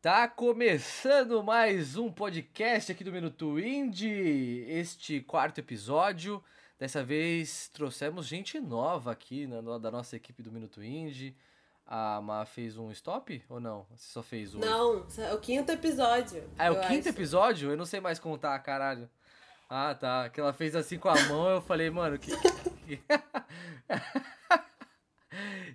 Tá começando mais um podcast aqui do Minuto Indie, este quarto episódio. Dessa vez trouxemos gente nova aqui na, da nossa equipe do Minuto Indie. A Ma fez um stop ou não? Você só fez um? Não, é o quinto episódio. Ah, é o quinto acho. episódio? Eu não sei mais contar, caralho. Ah, tá. Que ela fez assim com a mão, eu falei, mano, que.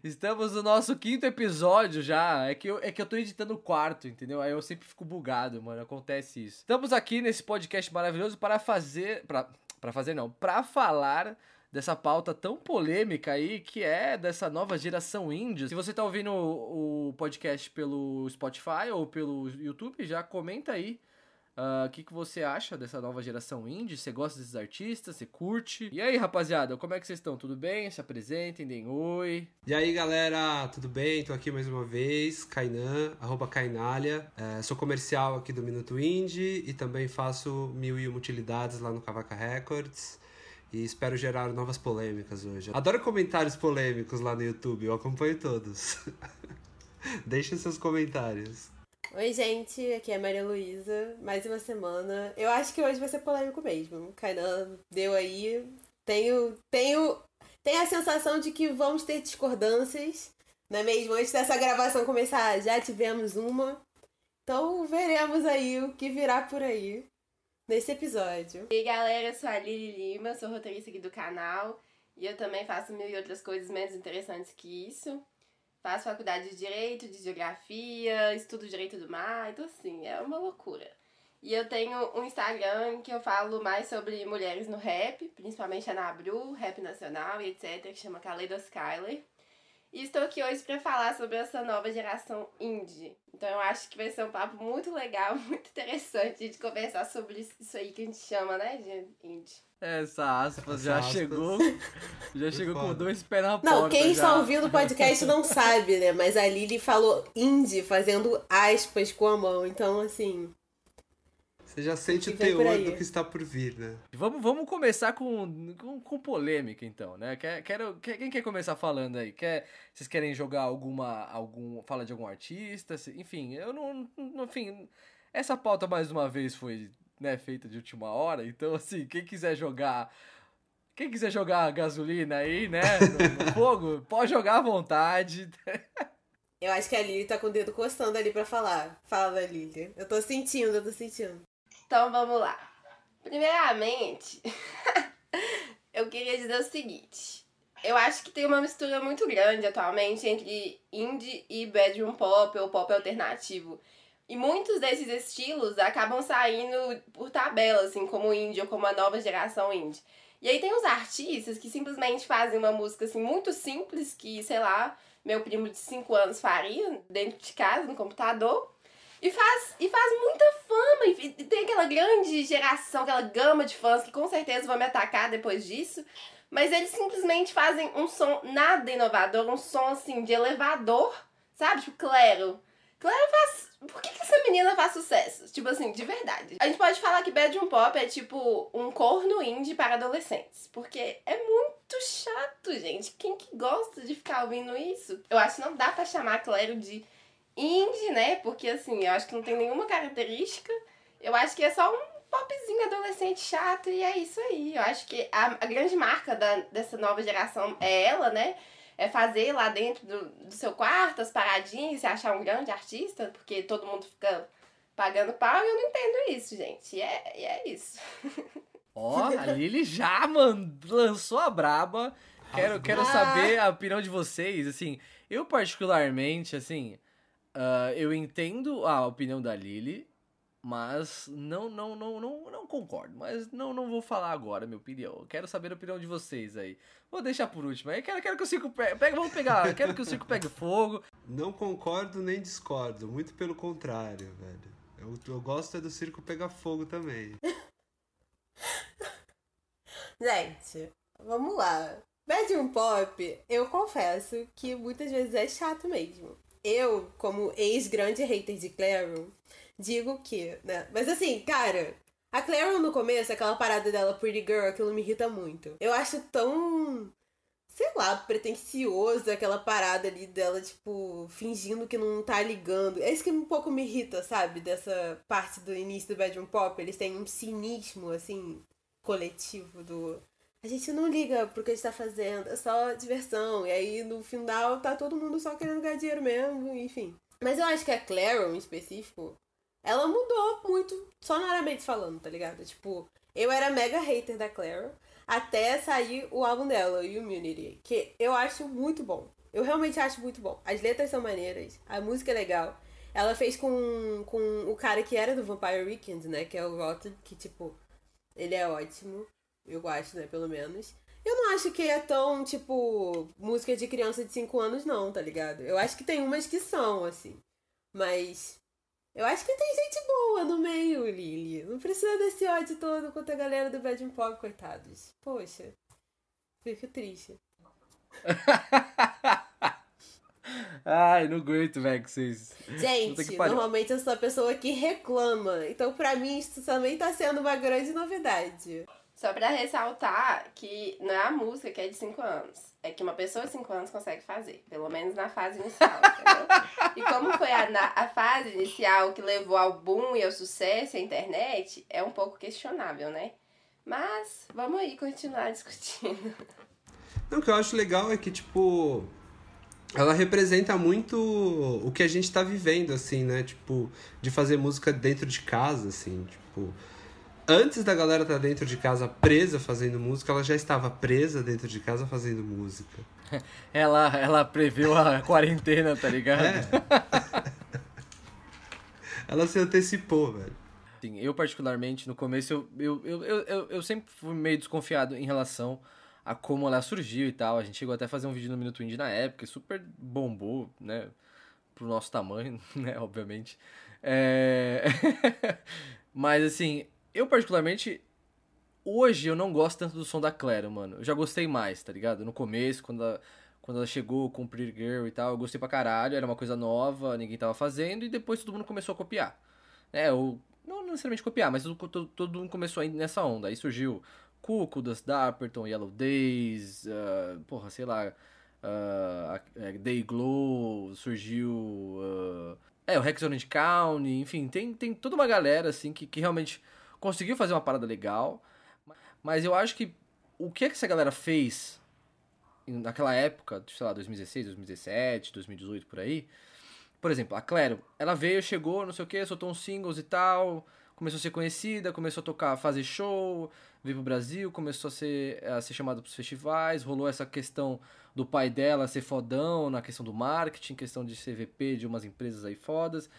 Estamos no nosso quinto episódio já. É que, eu, é que eu tô editando o quarto, entendeu? Aí eu sempre fico bugado, mano. Acontece isso. Estamos aqui nesse podcast maravilhoso para fazer. Pra, pra fazer, não. Pra falar dessa pauta tão polêmica aí, que é dessa nova geração índia. Se você tá ouvindo o, o podcast pelo Spotify ou pelo YouTube, já comenta aí o uh, que, que você acha dessa nova geração indie? Você gosta desses artistas? Você curte? E aí, rapaziada, como é que vocês estão? Tudo bem? Se apresentem, deem oi. E aí, galera, tudo bem? Tô aqui mais uma vez, Kainan, arroba Kainalha. É, sou comercial aqui do Minuto Indie e também faço mil e uma utilidades lá no Cavaca Records. E espero gerar novas polêmicas hoje. Adoro comentários polêmicos lá no YouTube, eu acompanho todos. Deixem seus comentários. Oi, gente, aqui é Maria Luísa. Mais uma semana. Eu acho que hoje vai ser polêmico mesmo. Kainan deu aí. Tenho, tenho, tenho a sensação de que vamos ter discordâncias, não é mesmo? Antes dessa gravação começar, já tivemos uma. Então veremos aí o que virá por aí nesse episódio. E galera, eu sou a Lili Lima, sou roteirista aqui do canal. E eu também faço mil e outras coisas menos interessantes que isso. Faço faculdade de Direito, de Geografia, estudo Direito do Mar, então assim, é uma loucura. E eu tenho um Instagram que eu falo mais sobre mulheres no rap, principalmente a Nabru, rap nacional e etc, que chama Kaleido Skyler. E estou aqui hoje para falar sobre essa nova geração indie. Então eu acho que vai ser um papo muito legal, muito interessante de conversar sobre isso aí que a gente chama, né, de indie. Essa aspas já aspas. chegou. Já chegou com dois pés na porta. Não, quem já. está ouvindo o podcast não sabe, né? Mas a Lili falou indie fazendo aspas com a mão. Então, assim. Você já sente o teor do que está por vir, né? Vamos, vamos começar com, com, com polêmica, então, né? Quer, quero, quer, quem quer começar falando aí? Quer, vocês querem jogar alguma. algum Fala de algum artista? Enfim, eu não. Enfim, essa pauta mais uma vez foi né, feita de última hora. Então, assim, quem quiser jogar. Quem quiser jogar gasolina aí, né, no, no fogo, pode jogar à vontade. Eu acho que a Lili tá com o dedo coçando ali pra falar. Fala, Lili. Eu tô sentindo, eu tô sentindo. Então vamos lá. Primeiramente, eu queria dizer o seguinte. Eu acho que tem uma mistura muito grande atualmente entre indie e bedroom pop ou pop alternativo. E muitos desses estilos acabam saindo por tabela, assim, como indie ou como a nova geração indie. E aí tem os artistas que simplesmente fazem uma música assim muito simples que, sei lá, meu primo de 5 anos faria dentro de casa, no computador. E faz, e faz muita fama. E, tem aquela grande geração, aquela gama de fãs que com certeza vão me atacar depois disso. Mas eles simplesmente fazem um som nada inovador, um som assim de elevador, sabe? Tipo, Claro. Claro faz por que, que essa menina faz sucesso? Tipo assim, de verdade. A gente pode falar que Bedroom Pop é tipo um corno indie para adolescentes. Porque é muito chato, gente. Quem que gosta de ficar ouvindo isso? Eu acho que não dá para chamar Claro de indie, né? Porque assim, eu acho que não tem nenhuma característica. Eu acho que é só um popzinho adolescente chato e é isso aí. Eu acho que a, a grande marca da, dessa nova geração é ela, né? é fazer lá dentro do, do seu quarto as paradinhas e se achar um grande artista, porque todo mundo fica pagando pau e eu não entendo isso, gente. E é, e é isso. Ó, oh, a Lili já, mano, lançou a braba. Quero, quero saber a opinião de vocês. Assim, eu particularmente, assim, uh, eu entendo a opinião da Lili. Mas não, não, não, não, não concordo. Mas não, não vou falar agora minha opinião. quero saber a opinião de vocês aí. Vou deixar por último. Aí quero, quero que o circo pegue. Vamos pegar. quero que o circo pegue fogo. Não concordo nem discordo. Muito pelo contrário, velho. Eu, eu gosto é do circo pegar fogo também. Gente, vamos lá. Bedroom Pop, eu confesso que muitas vezes é chato mesmo. Eu, como ex-grande hater de Claro, digo que, né? Mas assim, cara, a Claire no começo, aquela parada dela Pretty Girl, aquilo me irrita muito. Eu acho tão sei lá, pretencioso, aquela parada ali dela, tipo, fingindo que não tá ligando. É isso que um pouco me irrita, sabe? Dessa parte do início do Bedroom Pop. Eles têm um cinismo, assim, coletivo do. A gente não liga pro que a gente tá fazendo, é só diversão. E aí, no final, tá todo mundo só querendo ganhar dinheiro mesmo, enfim. Mas eu acho que a Claro, em específico, ela mudou muito, sonoramente falando, tá ligado? Tipo, eu era mega hater da Claro até sair o álbum dela, Immunity, que eu acho muito bom. Eu realmente acho muito bom. As letras são maneiras, a música é legal. Ela fez com, com o cara que era do Vampire Weekend, né? Que é o Rotten, que, tipo, ele é ótimo. Eu acho, né? Pelo menos. Eu não acho que é tão, tipo, música de criança de 5 anos, não, tá ligado? Eu acho que tem umas que são, assim. Mas eu acho que tem gente boa no meio, Lily. Não precisa desse ódio todo contra a galera do Bad Pop, coitados. Poxa, fico triste. Ai, não aguento, velho, que vocês. Gente, normalmente eu sou a pessoa que reclama. Então, pra mim, isso também tá sendo uma grande novidade. Só pra ressaltar que não é a música que é de 5 anos é que uma pessoa de 5 anos consegue fazer, pelo menos na fase inicial, entendeu? e como foi a, na, a fase inicial que levou ao boom e ao sucesso a internet, é um pouco questionável, né? Mas vamos aí continuar discutindo. Não, o que eu acho legal é que, tipo, ela representa muito o que a gente tá vivendo, assim, né? Tipo, de fazer música dentro de casa, assim, tipo antes da galera estar tá dentro de casa presa fazendo música, ela já estava presa dentro de casa fazendo música. Ela, ela previu a quarentena, tá ligado? É. ela se antecipou, velho. Sim, eu particularmente, no começo, eu, eu, eu, eu, eu sempre fui meio desconfiado em relação a como ela surgiu e tal. A gente chegou até a fazer um vídeo no Minuto Indie na época, super bombou, né? Pro nosso tamanho, né? Obviamente. É... Mas, assim, eu, particularmente, hoje eu não gosto tanto do som da Claro, mano. Eu já gostei mais, tá ligado? No começo, quando ela, quando ela chegou com Pretty Girl e tal, eu gostei pra caralho, era uma coisa nova, ninguém tava fazendo, e depois todo mundo começou a copiar. É, ou não necessariamente copiar, mas todo, todo, mundo começou a ir nessa onda. Aí surgiu Cuco, Dust Dapperton, Yellow Days, uh, porra, sei lá, uh, Day Glow, surgiu. Uh, é, o Rex Orange County, enfim, tem, tem toda uma galera assim que, que realmente conseguiu fazer uma parada legal, mas eu acho que o que, é que essa galera fez naquela época, sei lá, 2016, 2017, 2018, por aí. Por exemplo, a Claro, ela veio, chegou, não sei o que, soltou uns singles e tal, começou a ser conhecida, começou a tocar, fazer show, veio pro Brasil, começou a ser, a ser chamada pros festivais, rolou essa questão do pai dela ser fodão na questão do marketing, questão de ser VP de umas empresas aí fodas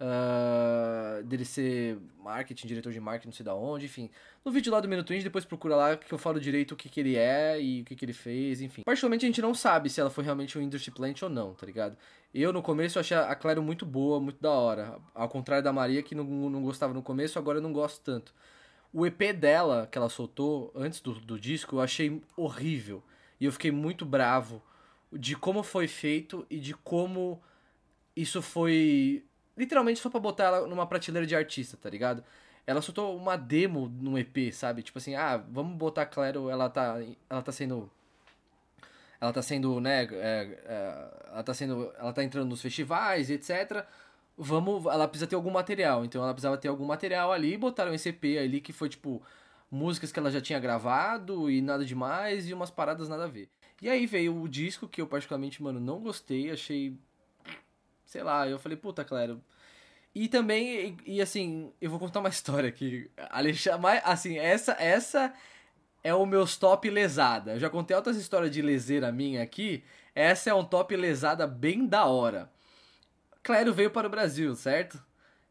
uh, dele ser marketing, diretor de marketing, não sei da onde, enfim. No vídeo lá do Minuto Indie, depois procura lá que eu falo direito o que, que ele é e o que, que ele fez, enfim. Particularmente a gente não sabe se ela foi realmente um industry plant ou não, tá ligado? Eu no começo achei a Claro muito boa, muito da hora. Ao contrário da Maria, que não, não gostava no começo, agora eu não gosto tanto. O EP dela, que ela soltou antes do, do disco, eu achei horrível. E eu fiquei muito bravo de como foi feito e de como isso foi literalmente só pra botar ela numa prateleira de artista, tá ligado? Ela soltou uma demo num EP, sabe? Tipo assim, ah, vamos botar Claro, ela tá, ela tá sendo ela tá sendo, né, é, é, ela tá sendo, ela tá entrando nos festivais, etc. Vamos, ela precisa ter algum material, então ela precisava ter algum material ali, e botaram esse EP ali que foi tipo músicas que ela já tinha gravado e nada demais e umas paradas nada a ver. E aí veio o disco que eu particularmente, mano, não gostei, achei sei lá, eu falei, puta, Claro. E também, e, e assim, eu vou contar uma história aqui. Alexandre, assim, essa, essa é o meu top lesada. Eu já contei outras histórias de leseira minha aqui. Essa é um top lesada bem da hora. Claro veio para o Brasil, certo?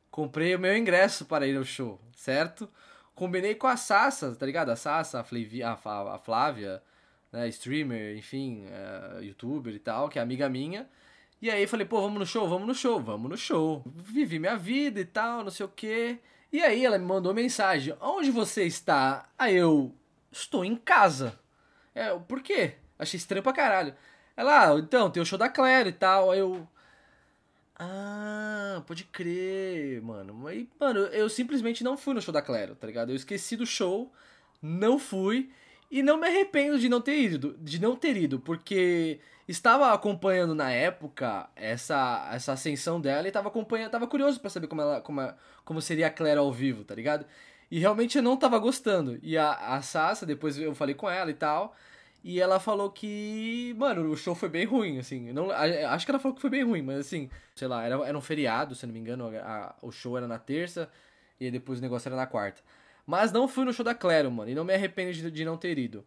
Comprei o meu ingresso para ir ao show, certo? Combinei com a Sassa, tá ligado? A Sassa, a, Flavia, a, Flávia, né, streamer, enfim, uh, youtuber e tal, que é amiga minha. E aí falei, pô, vamos no show? Vamos no show, vamos no show. Vivi minha vida e tal, não sei o quê. E aí ela me mandou mensagem: Onde você está? Aí eu estou em casa. É, por quê? Achei estranho pra caralho. Ela, ah, então, tem o show da Claire e tal. Aí eu. Ah, pode crer, mano. Aí, mano, eu simplesmente não fui no show da Claire, tá ligado? Eu esqueci do show, não fui. E não me arrependo de não ter ido, de não ter ido, porque estava acompanhando na época essa, essa ascensão dela e estava acompanhando, tava curioso para saber como ela como, como seria a Claire ao vivo, tá ligado? E realmente eu não tava gostando. E a, a Sassa, depois eu falei com ela e tal, e ela falou que, mano, o show foi bem ruim, assim. Não, acho que ela falou que foi bem ruim, mas assim, sei lá, era, era um feriado, se não me engano, a, o show era na terça e depois o negócio era na quarta. Mas não fui no show da Claro, mano, e não me arrependo de, de não ter ido.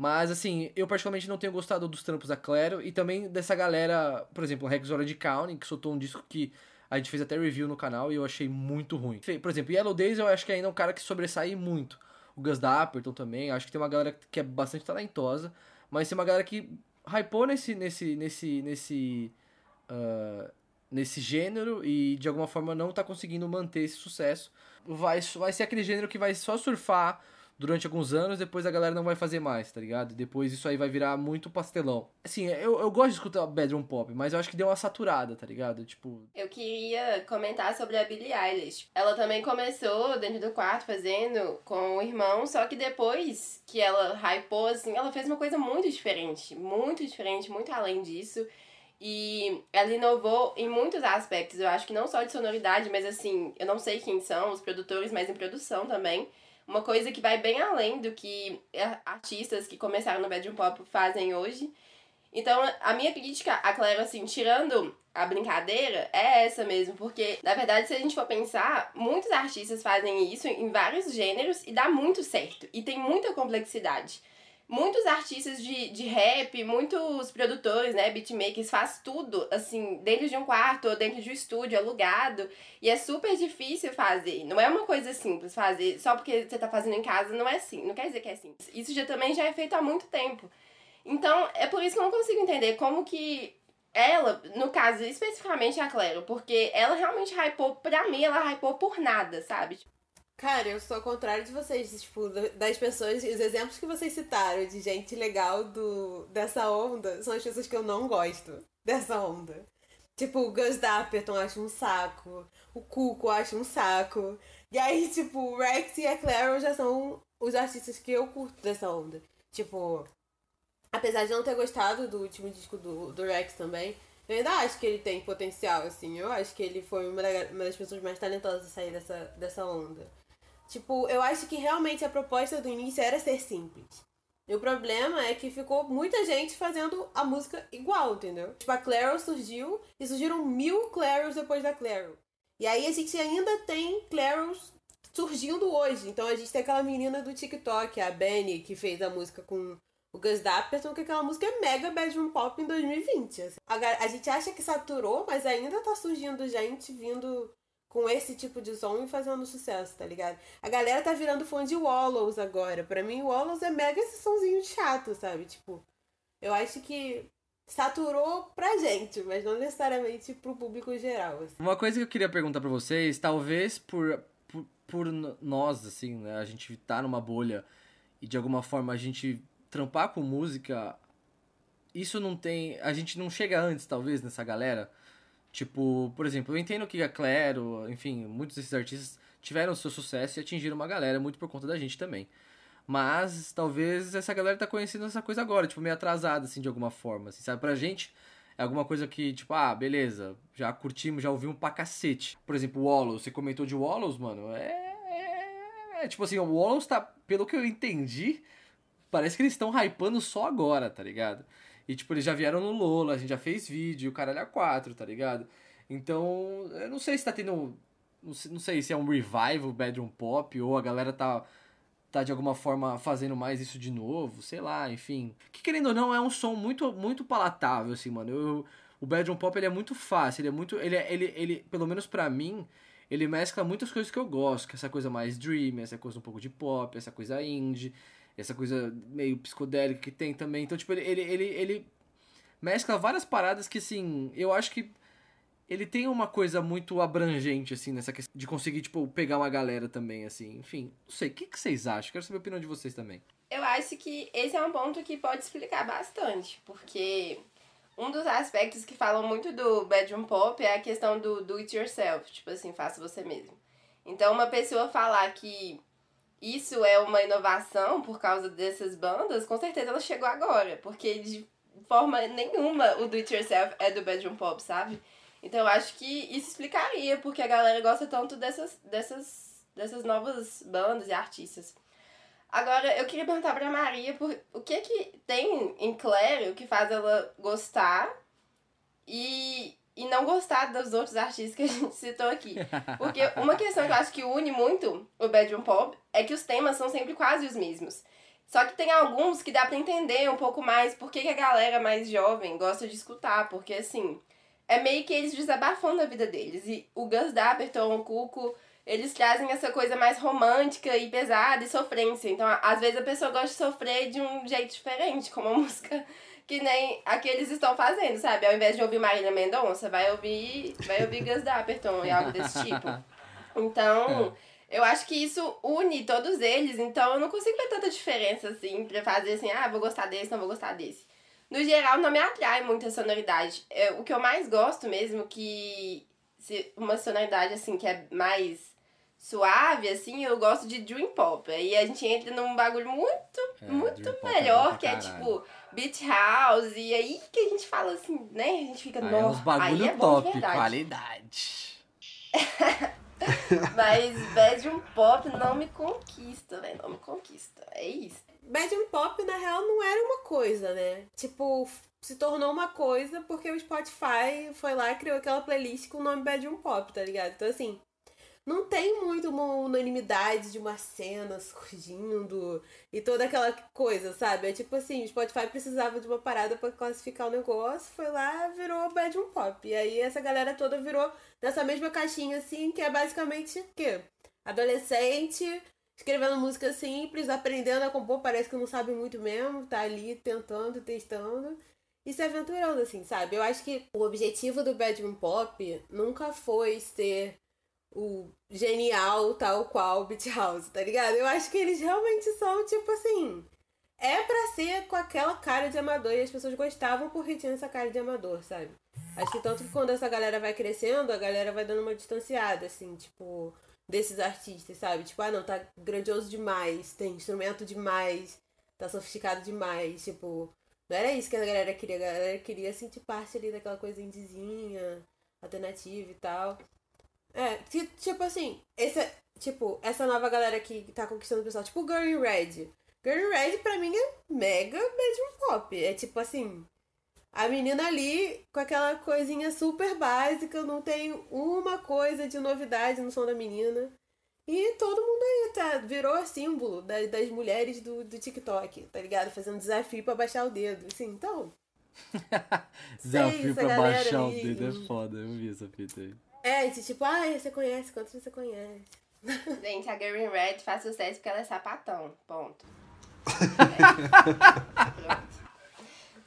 Mas, assim, eu particularmente não tenho gostado dos trampos da Claro e também dessa galera, por exemplo, o Rex Hora de County, que soltou um disco que a gente fez até review no canal e eu achei muito ruim. Por exemplo, Yellow Days eu acho que ainda é um cara que sobressai muito. O Gus Dapperton também, acho que tem uma galera que é bastante talentosa, mas tem uma galera que hypou nesse, nesse, nesse, nesse, uh, nesse gênero e de alguma forma não tá conseguindo manter esse sucesso. Vai, vai ser aquele gênero que vai só surfar durante alguns anos, depois a galera não vai fazer mais, tá ligado? Depois isso aí vai virar muito pastelão. Assim, eu, eu gosto de escutar bedroom pop, mas eu acho que deu uma saturada, tá ligado? Tipo. Eu queria comentar sobre a Billie Eilish. Ela também começou dentro do quarto fazendo com o irmão, só que depois que ela hypou, assim, ela fez uma coisa muito diferente. Muito diferente, muito além disso. E ela inovou em muitos aspectos. Eu acho que não só de sonoridade, mas assim, eu não sei quem são os produtores, mas em produção também uma coisa que vai bem além do que artistas que começaram no bedroom pop fazem hoje. Então, a minha crítica a Claire, assim, tirando a brincadeira, é essa mesmo, porque, na verdade, se a gente for pensar, muitos artistas fazem isso em vários gêneros e dá muito certo, e tem muita complexidade muitos artistas de, de rap, muitos produtores, né, beatmakers, faz tudo, assim, dentro de um quarto ou dentro de um estúdio alugado. E é super difícil fazer. Não é uma coisa simples fazer, só porque você tá fazendo em casa, não é assim. Não quer dizer que é simples. Isso já também já é feito há muito tempo. Então, é por isso que eu não consigo entender como que ela, no caso, especificamente a Claro, porque ela realmente hypou, pra mim, ela hypou por nada, sabe? Cara, eu sou ao contrário de vocês, tipo, das pessoas, os exemplos que vocês citaram de gente legal do, dessa onda são as pessoas que eu não gosto dessa onda. Tipo, o Gus Dapperton acho um saco, o Cuco acho um saco. E aí, tipo, o Rex e a Claro já são os artistas que eu curto dessa onda. Tipo, apesar de não ter gostado do último disco do, do Rex também, eu ainda acho que ele tem potencial, assim. Eu acho que ele foi uma das pessoas mais talentosas a sair dessa, dessa onda. Tipo, eu acho que realmente a proposta do início era ser simples. E o problema é que ficou muita gente fazendo a música igual, entendeu? Tipo, a Claro surgiu e surgiram mil Claros depois da Claro. E aí a gente ainda tem Claros surgindo hoje. Então a gente tem aquela menina do TikTok, a Benny, que fez a música com o Gus Dapperton, que aquela música é mega bedroom pop em 2020. Assim. A, a gente acha que saturou, mas ainda tá surgindo gente vindo com esse tipo de som e fazendo sucesso, tá ligado? A galera tá virando fã de Wallows agora. Pra mim, Wallows é mega esse somzinho chato, sabe? Tipo, eu acho que saturou pra gente, mas não necessariamente pro público geral. Assim. Uma coisa que eu queria perguntar para vocês, talvez por, por, por, nós, assim, né? A gente tá numa bolha e de alguma forma a gente trampar com música, isso não tem. A gente não chega antes, talvez, nessa galera. Tipo, por exemplo, eu entendo que a Claro, enfim, muitos desses artistas tiveram seu sucesso e atingiram uma galera muito por conta da gente também. Mas talvez essa galera tá conhecendo essa coisa agora, tipo, meio atrasada, assim, de alguma forma, assim, sabe? Pra gente é alguma coisa que, tipo, ah, beleza, já curtimos, já ouvimos pra cacete. Por exemplo, o Wallows, você comentou de Wallows, mano, é... é... é tipo assim, o Wallows tá, pelo que eu entendi, parece que eles estão hypando só agora, tá ligado? E, tipo, eles já vieram no Lola, a gente já fez vídeo, o caralho é 4, tá ligado? Então, eu não sei se tá tendo. Não sei, se é um revival bedroom pop ou a galera tá, tá de alguma forma fazendo mais isso de novo, sei lá, enfim. Que querendo ou não, é um som muito, muito palatável, assim, mano. Eu, o bedroom pop ele é muito fácil, ele é muito. Ele, é, ele, ele, pelo menos pra mim, ele mescla muitas coisas que eu gosto, que é essa coisa mais dream, essa coisa um pouco de pop, essa coisa indie essa coisa meio psicodélica que tem também. Então, tipo, ele, ele, ele, ele mescla várias paradas que, assim, eu acho que ele tem uma coisa muito abrangente, assim, nessa questão de conseguir, tipo, pegar uma galera também, assim. Enfim, não sei, o que, que vocês acham? Quero saber a opinião de vocês também. Eu acho que esse é um ponto que pode explicar bastante, porque um dos aspectos que falam muito do bedroom pop é a questão do do it yourself, tipo assim, faça você mesmo. Então, uma pessoa falar que isso é uma inovação por causa dessas bandas, com certeza ela chegou agora, porque de forma nenhuma o do it yourself é do bedroom pop, sabe? Então eu acho que isso explicaria porque a galera gosta tanto dessas dessas dessas novas bandas e artistas. Agora, eu queria perguntar pra Maria por, o que que tem em Claire que faz ela gostar e não gostar dos outros artistas que a gente citou aqui. Porque uma questão que eu acho que une muito o Bedroom Pop é que os temas são sempre quase os mesmos. Só que tem alguns que dá pra entender um pouco mais por que, a galera mais jovem gosta de escutar. Porque, assim, é meio que eles desabafando a vida deles. E o Gus Dapperton, o Cuco, eles trazem essa coisa mais romântica e pesada e sofrência. Então, às vezes a pessoa gosta de sofrer de um jeito diferente, com uma música que nem a que eles estão fazendo, sabe? Ao invés de ouvir Marília Mendonça, vai ouvir, vai ouvir Gus Dapperton e algo desse tipo. Então, é. eu acho que isso une todos eles, então eu não consigo ver tanta diferença assim pra fazer assim, ah, vou gostar desse, não vou gostar desse. No geral, não me atrai muito a sonoridade. É, o que eu mais gosto mesmo, que se uma sonoridade assim que é mais suave, assim, eu gosto de Dream Pop. Aí a gente entra num bagulho muito, é, muito é melhor, que é tipo Beach House. E aí que a gente fala assim, né? A gente fica, aí nossa, é bagulho aí é top, qualidade. Mas Bedroom Pop não me conquista, né? Não me conquista. É isso. Bedroom Pop, na real, não era uma coisa, né? Tipo, se tornou uma coisa porque o Spotify foi lá e criou aquela playlist com o nome Bedroom Pop, tá ligado? Então, assim, não tem muito uma unanimidade de uma cena surgindo e toda aquela coisa, sabe? É tipo assim, o Spotify precisava de uma parada para classificar o negócio, foi lá, virou Bedroom Pop. E aí essa galera toda virou nessa mesma caixinha assim, que é basicamente o quê? Adolescente, escrevendo música simples, aprendendo a compor, parece que não sabe muito mesmo, tá ali tentando, testando e se aventurando, assim, sabe? Eu acho que o objetivo do Bedroom Pop nunca foi ser o genial tal qual Beat House, tá ligado? Eu acho que eles realmente são, tipo assim. É pra ser com aquela cara de amador e as pessoas gostavam porque tinha essa cara de amador, sabe? Acho que tanto que quando essa galera vai crescendo, a galera vai dando uma distanciada, assim, tipo, desses artistas, sabe? Tipo, ah, não, tá grandioso demais, tem instrumento demais, tá sofisticado demais, tipo. Não era isso que a galera queria, a galera queria sentir parte ali daquela coisa indizinha, alternativa e tal. É, tipo assim, esse, tipo, essa nova galera que tá conquistando o pessoal, tipo Girl Red. Girl Red pra mim é mega bedroom pop. É tipo assim, a menina ali com aquela coisinha super básica, não tem uma coisa de novidade no som da menina. E todo mundo aí tá, virou símbolo das, das mulheres do, do TikTok, tá ligado? Fazendo desafio pra baixar o dedo. Assim, então. desafio pra baixar o dedo é foda, eu vi essa fita aí. É, de tipo, ah, você conhece, quantos você conhece? Gente, a in Red faz sucesso porque ela é sapatão. Ponto. É.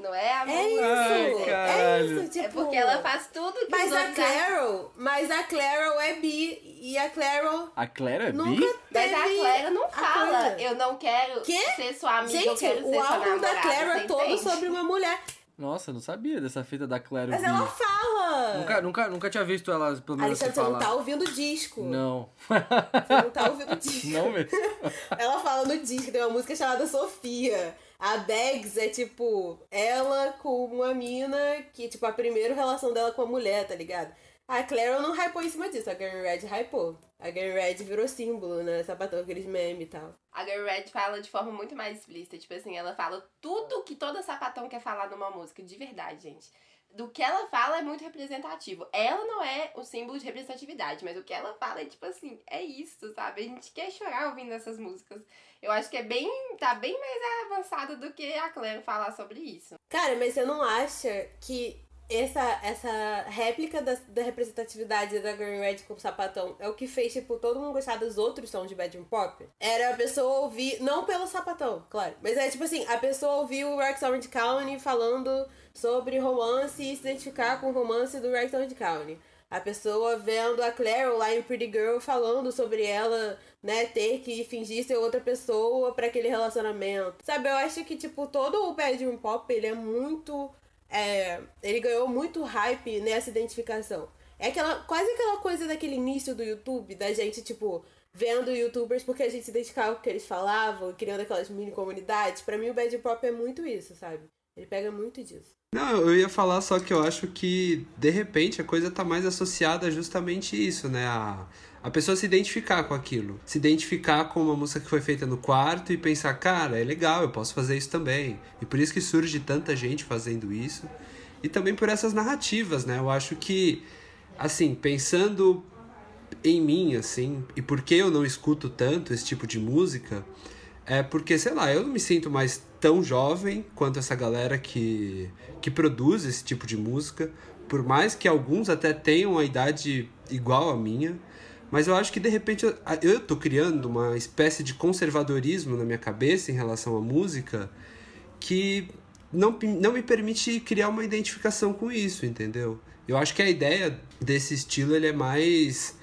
Não é a É isso, Ai, é isso, tipo... É porque ela faz tudo que Mas a Claro, mas a Claro é bi e a Claro A Claro é bi? Nunca teve Mas a Claro não fala, eu não quero que? ser sua amiga, Gente, eu quero ser o álbum da Claro é todo entende? sobre uma mulher. Nossa, eu não sabia dessa fita da Claro Mas ela fala! Nunca, nunca, nunca tinha visto ela, pelo menos Alexandre, você não tá ouvindo o disco. Não. Você não tá ouvindo o disco. Não mesmo. ela fala no disco, tem uma música chamada Sofia. A Bags é tipo ela com uma mina que, tipo, a primeira relação dela com a mulher, tá ligado? A Claire não hypou em cima disso, a Girl Red hypou. A Girl Red virou símbolo, né? Sapatão, aqueles memes e tal. A Girl Red fala de forma muito mais explícita. Tipo assim, ela fala tudo que toda sapatão quer falar numa música, de verdade, gente. Do que ela fala é muito representativo. Ela não é o símbolo de representatividade, mas o que ela fala é tipo assim, é isso, sabe? A gente quer chorar ouvindo essas músicas. Eu acho que é bem. tá bem mais avançado do que a Claire falar sobre isso. Cara, mas você não acha que essa, essa réplica da, da representatividade da Green Red com o sapatão é o que fez, tipo, todo mundo gostar dos outros sons de bedroom pop. Era a pessoa ouvir, não pelo sapatão, claro, mas é tipo assim, a pessoa ouvir o Rex Orange County falando sobre romance e se identificar com o romance do Rex Orange County. A pessoa vendo a Claire lá em Pretty Girl falando sobre ela, né, ter que fingir ser outra pessoa para aquele relacionamento. Sabe, eu acho que, tipo, todo o bedroom pop, ele é muito é, ele ganhou muito hype nessa identificação. É aquela, quase aquela coisa daquele início do YouTube, da gente, tipo, vendo youtubers porque a gente se identificava com o que eles falavam, criando aquelas mini comunidades. Para mim, o Bad Pop é muito isso, sabe? Ele pega muito disso. Não, eu ia falar só que eu acho que, de repente, a coisa tá mais associada a justamente isso, né? A, a pessoa se identificar com aquilo. Se identificar com uma música que foi feita no quarto e pensar, cara, é legal, eu posso fazer isso também. E por isso que surge tanta gente fazendo isso. E também por essas narrativas, né? Eu acho que, assim, pensando em mim, assim, e por que eu não escuto tanto esse tipo de música, é porque, sei lá, eu não me sinto mais tão jovem quanto essa galera que, que produz esse tipo de música, por mais que alguns até tenham a idade igual à minha, mas eu acho que de repente eu, eu tô criando uma espécie de conservadorismo na minha cabeça em relação à música que não, não me permite criar uma identificação com isso, entendeu? Eu acho que a ideia desse estilo ele é mais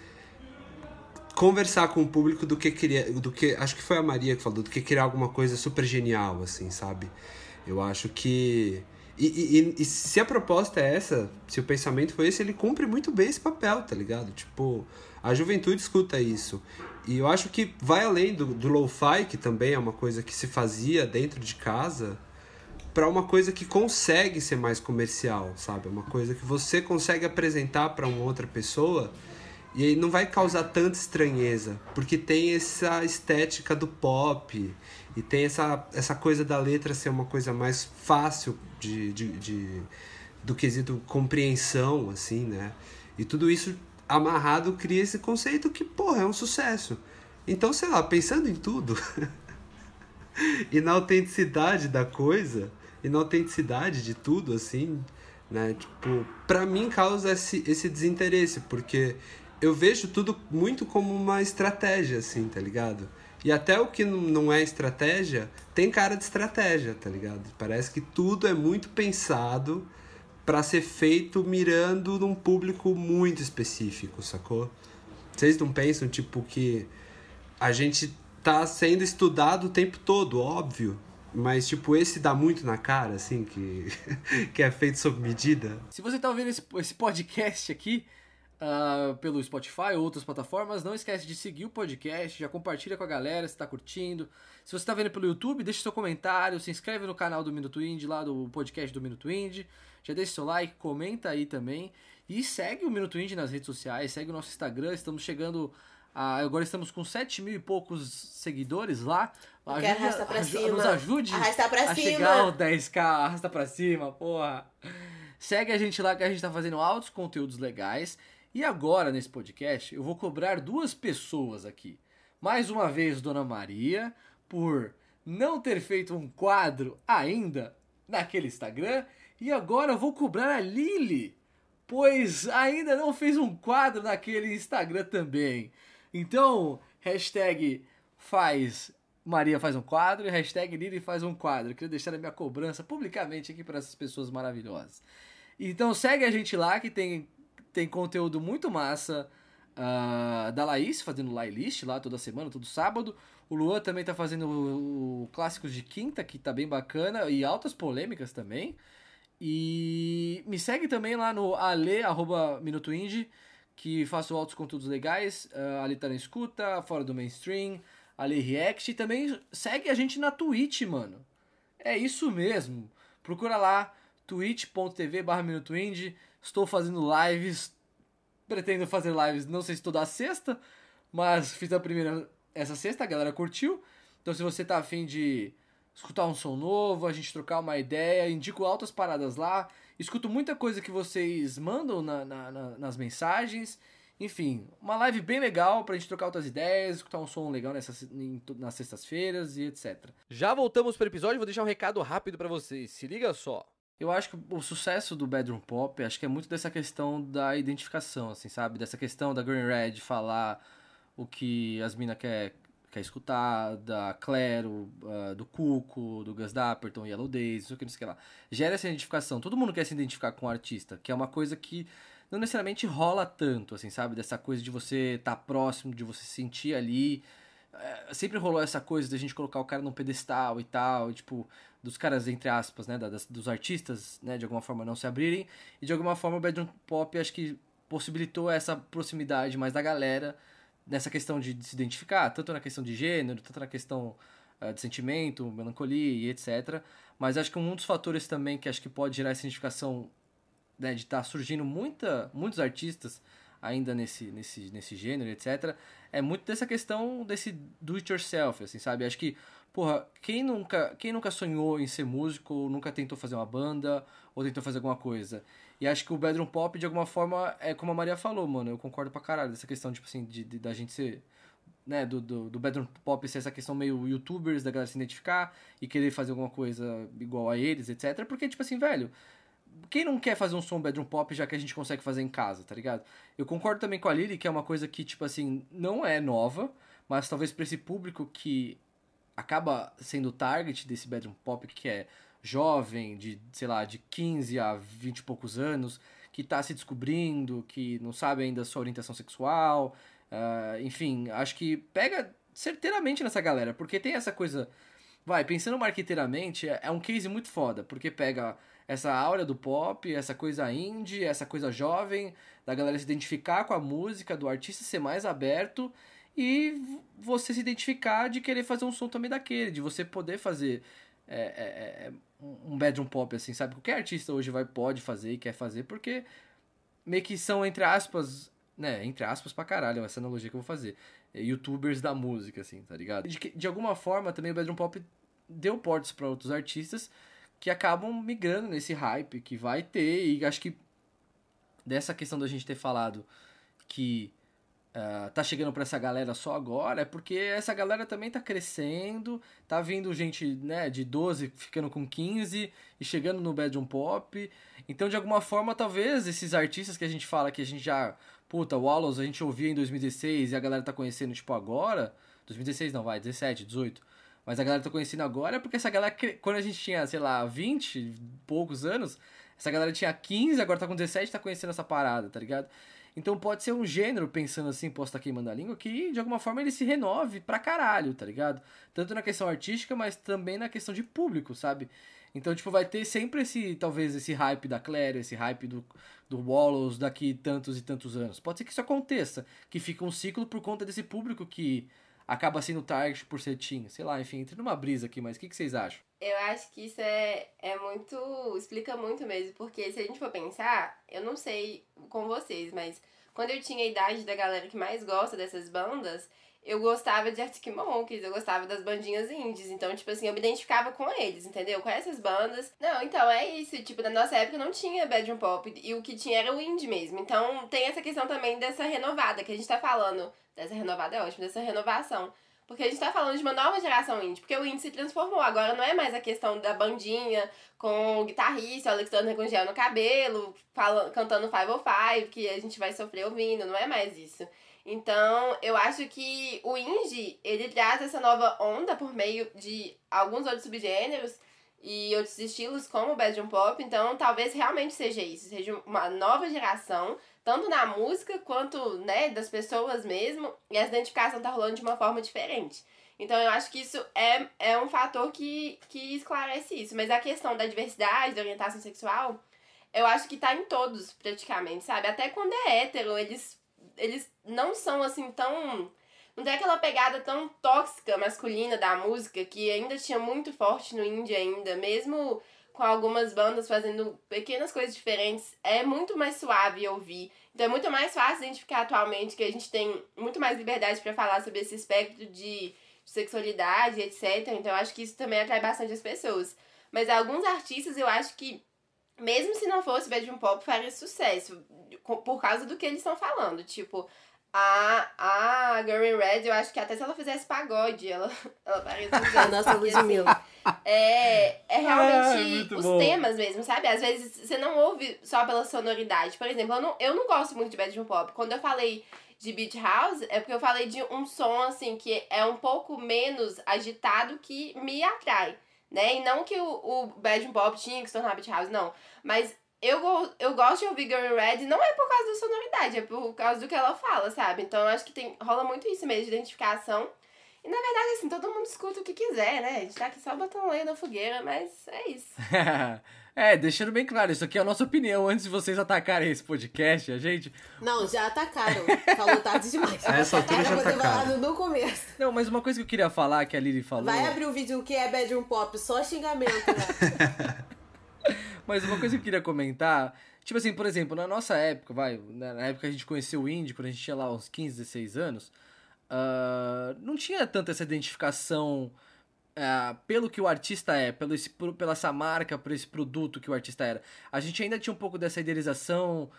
conversar com o público do que criar, do que acho que foi a Maria que falou, do que criar alguma coisa super genial, assim, sabe? Eu acho que e, e, e, se a proposta é essa, se o pensamento foi esse, ele cumpre muito bem esse papel, tá ligado? Tipo, a juventude escuta isso. E eu acho que vai além do, do lo-fi, que também é uma coisa que se fazia dentro de casa, para uma coisa que consegue ser mais comercial, sabe? Uma coisa que você consegue apresentar para uma outra pessoa e aí não vai causar tanta estranheza, porque tem essa estética do pop e tem essa, essa coisa da letra ser uma coisa mais fácil de, de, de do quesito compreensão, assim, né? E tudo isso amarrado cria esse conceito que, porra, é um sucesso. Então, sei lá, pensando em tudo e na autenticidade da coisa e na autenticidade de tudo, assim, né? Tipo, pra mim causa esse, esse desinteresse, porque eu vejo tudo muito como uma estratégia, assim, tá ligado? E até o que não é estratégia tem cara de estratégia, tá ligado? Parece que tudo é muito pensado para ser feito mirando num público muito específico, sacou? Vocês não pensam, tipo, que a gente tá sendo estudado o tempo todo, óbvio. Mas, tipo, esse dá muito na cara, assim, que, que é feito sob medida. Se você tá ouvindo esse, esse podcast aqui, uh, pelo Spotify ou outras plataformas. Não esquece de seguir o podcast, já compartilha com a galera se está curtindo. Se você está vendo pelo YouTube, deixe seu comentário, se inscreve no canal do Minuto Indie, lá do podcast do Minuto Indie. Já deixa seu like, comenta aí também. E segue o Minuto Indie nas redes sociais, segue o nosso Instagram. Estamos chegando a, agora estamos com 7 mil e poucos seguidores lá. Ajude, pra cima. Nos ajude arrasta pra a cima. chegar ao 10k, arrasta pra cima, porra. Segue a gente lá que a gente tá fazendo altos conteúdos legais. E agora, nesse podcast, eu vou cobrar duas pessoas aqui. Mais uma vez, Dona Maria, por não ter feito um quadro ainda naquele Instagram. E agora eu vou cobrar a Lili, pois ainda não fez um quadro naquele Instagram também. Então, hashtag faz Maria faz um quadro e hashtag Lili faz um quadro. Eu queria deixar a minha cobrança publicamente aqui para essas pessoas maravilhosas. Então segue a gente lá que tem tem conteúdo muito massa uh, da Laís, fazendo playlist lá toda semana, todo sábado. O Luan também tá fazendo o, o Clássicos de Quinta, que tá bem bacana, e altas polêmicas também. E me segue também lá no ale, arroba Minuto Indie, que faço altos conteúdos legais. Uh, ali tá na escuta, fora do mainstream, Ale React. E também segue a gente na Twitch, mano. É isso mesmo. Procura lá, twitch.tv barra Minuto Indie. Estou fazendo lives. Pretendo fazer lives, não sei se toda sexta, mas fiz a primeira essa sexta, a galera curtiu. Então se você tá afim de escutar um som novo, a gente trocar uma ideia, indico altas paradas lá. Escuto muita coisa que vocês mandam na, na, na, nas mensagens. Enfim, uma live bem legal pra gente trocar outras ideias, escutar um som legal nessas, em, nas sextas-feiras e etc. Já voltamos pro episódio, vou deixar um recado rápido para vocês. Se liga só. Eu acho que o sucesso do bedroom pop, acho que é muito dessa questão da identificação, assim, sabe? Dessa questão da Green Red falar o que as minas quer, quer escutar, da Claro, uh, do Cuco, do Gus Dapperton, Yellow Days, isso que não sei o que lá. Gera essa identificação. Todo mundo quer se identificar com o artista, que é uma coisa que não necessariamente rola tanto, assim, sabe? Dessa coisa de você estar tá próximo, de você se sentir ali. É, sempre rolou essa coisa de a gente colocar o cara num pedestal e tal, e, tipo, dos caras, entre aspas, né, das, dos artistas, né, de alguma forma não se abrirem, e de alguma forma o bedroom pop acho que possibilitou essa proximidade mais da galera nessa questão de, de se identificar, tanto na questão de gênero, tanto na questão uh, de sentimento, melancolia e etc. Mas acho que um dos fatores também que acho que pode gerar essa identificação né, de estar tá surgindo muita, muitos artistas ainda nesse, nesse, nesse gênero, etc., é muito dessa questão desse do it yourself, assim, sabe? Acho que, porra, quem nunca, quem nunca sonhou em ser músico, ou nunca tentou fazer uma banda, ou tentou fazer alguma coisa? E acho que o bedroom pop, de alguma forma, é como a Maria falou, mano, eu concordo pra caralho, dessa questão, tipo assim, de, de da gente ser né, do, do, do bedroom pop ser essa questão meio youtubers, da galera se identificar e querer fazer alguma coisa igual a eles, etc. Porque, tipo assim, velho, quem não quer fazer um som bedroom pop já que a gente consegue fazer em casa, tá ligado? Eu concordo também com a Lily que é uma coisa que, tipo assim, não é nova, mas talvez para esse público que acaba sendo o target desse bedroom pop, que é jovem, de, sei lá, de 15 a 20 e poucos anos, que tá se descobrindo, que não sabe ainda sua orientação sexual, uh, enfim, acho que pega certeiramente nessa galera, porque tem essa coisa. Vai, pensando marqueteiramente, é, é um case muito foda, porque pega essa aura do pop, essa coisa indie, essa coisa jovem, da galera se identificar com a música, do artista ser mais aberto e você se identificar de querer fazer um som também daquele, de você poder fazer é, é, é, um bedroom pop, assim, sabe? Qualquer artista hoje vai, pode fazer e quer fazer, porque meio que são, entre aspas, né, entre aspas pra caralho, essa analogia que eu vou fazer. É, youtubers da música, assim, tá ligado? De, de alguma forma, também o bedroom pop deu portas para outros artistas que acabam migrando nesse hype que vai ter. E acho que dessa questão da gente ter falado que uh, tá chegando para essa galera só agora, é porque essa galera também tá crescendo, tá vindo gente né, de 12 ficando com 15 e chegando no bedroom pop. Então, de alguma forma, talvez esses artistas que a gente fala que a gente já. Puta, Wallows a gente ouvia em 2016 e a galera tá conhecendo, tipo, agora. 2016 não, vai, 17, 18 mas a galera tá conhecendo agora porque essa galera, quando a gente tinha, sei lá, 20 e poucos anos, essa galera tinha 15, agora tá com 17 tá conhecendo essa parada, tá ligado? Então pode ser um gênero, pensando assim, posso estar tá queimando a língua, que de alguma forma ele se renove pra caralho, tá ligado? Tanto na questão artística, mas também na questão de público, sabe? Então, tipo, vai ter sempre esse, talvez, esse hype da Claire, esse hype do, do Wallows daqui tantos e tantos anos. Pode ser que isso aconteça, que fica um ciclo por conta desse público que acaba sendo target por ser teen. Sei lá, enfim, entre numa brisa aqui, mas o que, que vocês acham? Eu acho que isso é, é muito. explica muito mesmo, porque se a gente for pensar, eu não sei com vocês, mas quando eu tinha a idade da galera que mais gosta dessas bandas, eu gostava de Arctic Monkeys, eu gostava das bandinhas indies. Então, tipo assim, eu me identificava com eles, entendeu? Com essas bandas. Não, então é isso. Tipo, na nossa época não tinha bedroom pop e o que tinha era o indie mesmo. Então, tem essa questão também dessa renovada que a gente tá falando Dessa renovada é ótimo, dessa renovação. Porque a gente tá falando de uma nova geração indie, porque o indie se transformou. Agora não é mais a questão da bandinha com o guitarrista, o Alexander com gel no cabelo, falando, cantando 505, que a gente vai sofrer ouvindo, não é mais isso. Então, eu acho que o indie, ele traz essa nova onda por meio de alguns outros subgêneros e outros estilos como o bedroom pop, então talvez realmente seja isso, seja uma nova geração tanto na música quanto, né, das pessoas mesmo, e essa identificação tá rolando de uma forma diferente. Então eu acho que isso é, é um fator que, que esclarece isso. Mas a questão da diversidade, da orientação sexual, eu acho que tá em todos, praticamente, sabe? Até quando é hétero, eles, eles não são assim tão. Não tem aquela pegada tão tóxica masculina da música que ainda tinha muito forte no indie ainda, mesmo com algumas bandas fazendo pequenas coisas diferentes, é muito mais suave ouvir. Então é muito mais fácil identificar atualmente que a gente tem muito mais liberdade para falar sobre esse espectro de sexualidade, etc. Então eu acho que isso também atrai bastante as pessoas. Mas alguns artistas eu acho que, mesmo se não fosse bedroom pop, faria sucesso. Por causa do que eles estão falando. Tipo, a, a Girl in Red, eu acho que até se ela fizesse pagode, ela, ela parece A nossa Ludmilla. Assim, é, é realmente é, os bom. temas mesmo, sabe? Às vezes você não ouve só pela sonoridade. Por exemplo, eu não, eu não gosto muito de bedroom pop. Quando eu falei de Beach House, é porque eu falei de um som, assim, que é um pouco menos agitado que me atrai, né? E não que o, o bedroom pop tinha que se tornar Beach House, não. Mas eu, eu gosto de ouvir Girl Red não é por causa da sonoridade, é por causa do que ela fala, sabe? Então eu acho que tem, rola muito isso mesmo de identificação. E na verdade, assim, todo mundo escuta o que quiser, né? A gente tá aqui só botando lenha na fogueira, mas é isso. É, deixando bem claro, isso aqui é a nossa opinião antes de vocês atacarem esse podcast, a gente. Não, já atacaram. Falou tarde demais. A essa altura Era já atacaram. no começo. Não, mas uma coisa que eu queria falar, que a Lili falou. Vai abrir o vídeo que é bedroom pop, só xingamento, né? Mas uma coisa que eu queria comentar, tipo assim, por exemplo, na nossa época, vai, na época que a gente conheceu o indie, quando a gente tinha lá uns 15, 16 anos, ah, não tinha tanta essa identificação ah, pelo que o artista é, pelo esse, por- pela essa marca, por esse produto que o artista era. A gente ainda tinha um pouco dessa idealização,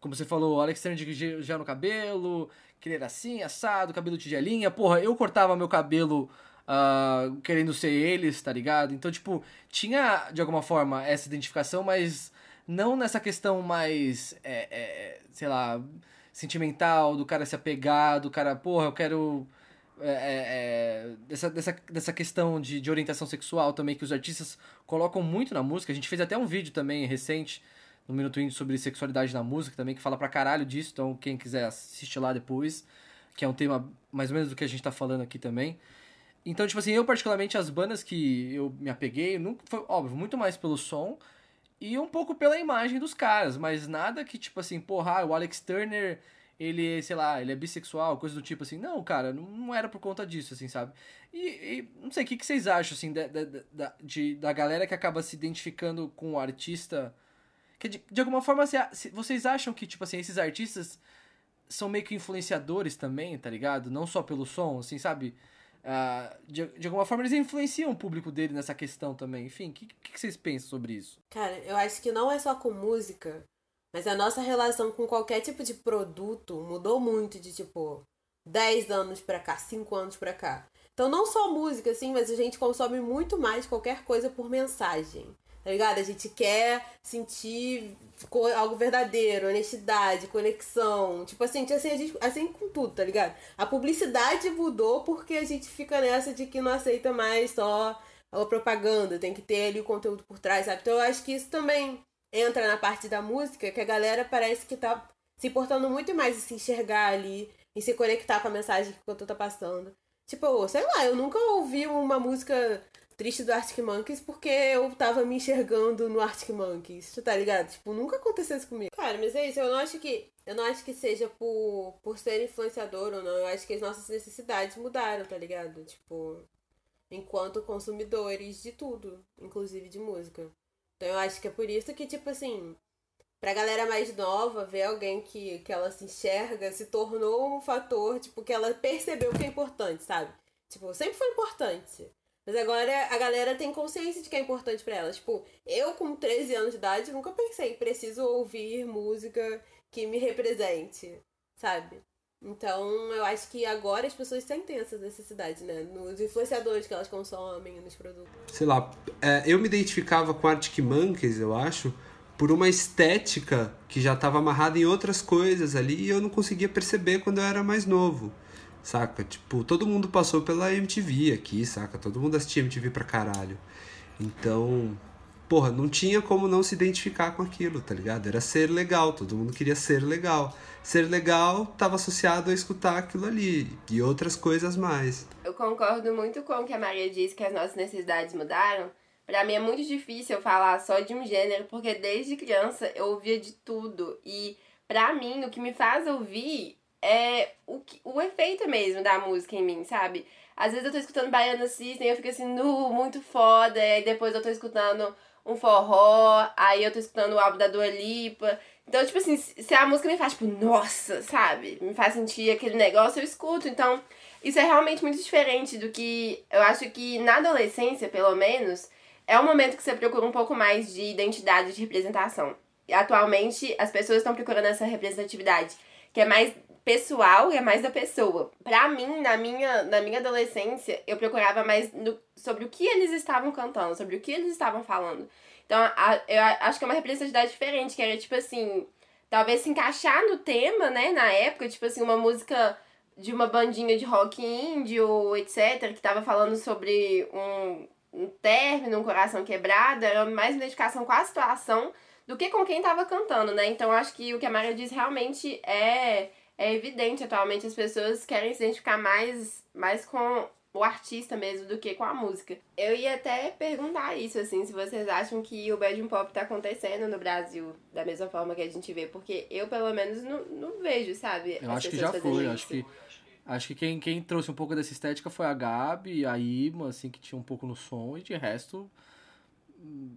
como você falou, o Alex Turner de gel gel no cabelo, que ele era assim, assado, cabelo tigelinha. Porra, eu cortava meu cabelo ah, querendo ser eles, tá ligado? Então, tipo, tinha de alguma forma essa identificação, mas não nessa questão mais, é, é, sei lá, sentimental, do cara se apegar, do cara, porra, eu quero. É, é, é, dessa, dessa, dessa questão de, de orientação sexual também, que os artistas colocam muito na música. A gente fez até um vídeo também recente no Minuto Indie sobre sexualidade na música também, que fala pra caralho disso, então quem quiser assistir lá depois, que é um tema mais ou menos do que a gente tá falando aqui também. Então, tipo assim, eu particularmente, as bandas que eu me apeguei, nunca foi, óbvio, muito mais pelo som e um pouco pela imagem dos caras, mas nada que, tipo assim, porra, ah, o Alex Turner, ele, sei lá, ele é bissexual, coisa do tipo assim. Não, cara, não, era por conta disso, assim, sabe? E, e não sei, o que, que vocês acham, assim, da, da, da, de, da galera que acaba se identificando com o artista? Que de, de alguma forma, se- se- vocês acham que, tipo assim, esses artistas são meio que influenciadores também, tá ligado? Não só pelo som, assim, sabe? Ah, de, de alguma forma eles influenciam o público dele nessa questão também. Enfim, o que, que, que vocês pensam sobre isso? Cara, eu acho que não é só com música, mas a nossa relação com qualquer tipo de produto mudou muito de tipo 10 anos pra cá, 5 anos pra cá. Então não só música, assim, mas a gente consome muito mais qualquer coisa por mensagem. Tá ligado? A gente quer sentir algo verdadeiro, honestidade, conexão. Tipo assim, assim, a gente, assim com tudo, tá ligado? A publicidade mudou porque a gente fica nessa de que não aceita mais só a propaganda, tem que ter ali o conteúdo por trás, sabe? Então eu acho que isso também entra na parte da música, que a galera parece que tá se importando muito mais em se enxergar ali, em se conectar com a mensagem que o cantor tá passando. Tipo, sei lá, eu nunca ouvi uma música triste do Arctic Monkeys porque eu tava me enxergando no Arctic Monkeys, tá ligado? Tipo, nunca aconteceu isso comigo. Cara, mas é isso, eu não acho que eu não acho que seja por, por ser influenciador ou não, eu acho que as nossas necessidades mudaram, tá ligado? Tipo, enquanto consumidores de tudo, inclusive de música. Então eu acho que é por isso que, tipo assim, pra galera mais nova, ver alguém que, que ela se enxerga se tornou um fator, tipo, que ela percebeu que é importante, sabe? Tipo, sempre foi importante. Mas agora a galera tem consciência de que é importante pra ela. Tipo, eu com 13 anos de idade nunca pensei, preciso ouvir música que me represente, sabe? Então, eu acho que agora as pessoas sentem essa necessidade, né? Nos influenciadores que elas consomem, nos produtos. sei lá, é, eu me identificava com Arctic Monkeys, eu acho, por uma estética que já estava amarrada em outras coisas ali e eu não conseguia perceber quando eu era mais novo, saca? Tipo, todo mundo passou pela MTV aqui, saca? Todo mundo assistia MTV pra caralho. Então, porra, não tinha como não se identificar com aquilo, tá ligado? Era ser legal, todo mundo queria ser legal. Ser legal estava associado a escutar aquilo ali e outras coisas mais. Eu concordo muito com o que a Maria disse, que as nossas necessidades mudaram. Pra mim é muito difícil falar só de um gênero, porque desde criança eu ouvia de tudo. E pra mim, o que me faz ouvir é o, que, o efeito mesmo da música em mim, sabe? Às vezes eu tô escutando Baiana System e eu fico assim, nu, muito foda. E depois eu tô escutando um forró, aí eu tô escutando o álbum da Dua Lipa. Então, tipo assim, se a música me faz, tipo, nossa, sabe? Me faz sentir aquele negócio, eu escuto. Então, isso é realmente muito diferente do que eu acho que na adolescência, pelo menos, é um momento que você procura um pouco mais de identidade, de representação. E atualmente as pessoas estão procurando essa representatividade, que é mais pessoal é mais da pessoa. Pra mim, na minha, na minha adolescência, eu procurava mais no, sobre o que eles estavam cantando, sobre o que eles estavam falando. Então, a, eu acho que é uma representatividade diferente, que era tipo assim, talvez se encaixar no tema, né, na época, tipo assim, uma música de uma bandinha de rock indie ou etc, que tava falando sobre um, um término, um coração quebrado, era mais uma identificação com a situação do que com quem tava cantando, né? Então acho que o que a Maria diz realmente é, é evidente atualmente, as pessoas querem se identificar mais, mais com o artista mesmo do que com a música. Eu ia até perguntar isso, assim, se vocês acham que o Bedroom Pop tá acontecendo no Brasil da mesma forma que a gente vê, porque eu, pelo menos, não, não vejo, sabe? Eu acho que já foi, acho que Acho que quem, quem trouxe um pouco dessa estética foi a Gabi, a Ima, assim, que tinha um pouco no som, e de resto,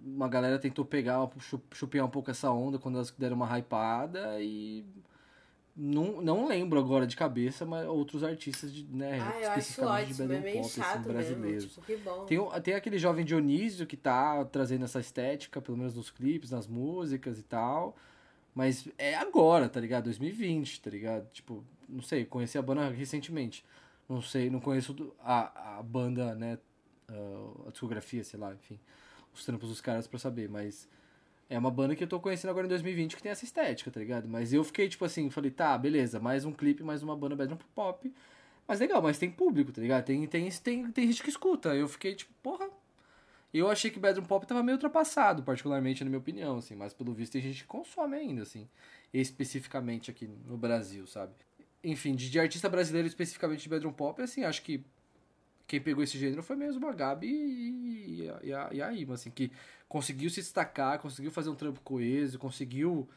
uma galera tentou pegar, chupiar um pouco essa onda quando elas deram uma hypada e. Não, não lembro agora de cabeça, mas outros artistas de, né, ah, especificamente de bedroom é pop assim, brasileiros. Tipo, tem, tem aquele jovem Dionísio que tá trazendo essa estética, pelo menos nos clipes, nas músicas e tal. Mas é agora, tá ligado? 2020, tá ligado? Tipo, não sei, conheci a banda recentemente. Não sei, não conheço a, a banda, né? a discografia, sei lá, enfim. Os trampos dos caras pra saber, mas. É uma banda que eu tô conhecendo agora em 2020 que tem essa estética, tá ligado? Mas eu fiquei, tipo assim, falei, tá, beleza, mais um clipe, mais uma banda bedroom pop. Mas legal, mas tem público, tá ligado? Tem, tem, tem, tem gente que escuta. Eu fiquei, tipo, porra. Eu achei que bedroom pop tava meio ultrapassado, particularmente na minha opinião, assim. Mas pelo visto tem gente que consome ainda, assim. Especificamente aqui no Brasil, sabe? enfim, de, de, artista brasileiro especificamente de bedroom pop, assim, acho que quem pegou esse gênero foi mesmo a Gabi e, e, a, e a Ima, assim, que conseguiu se destacar, conseguiu fazer um trampo coeso, conseguiu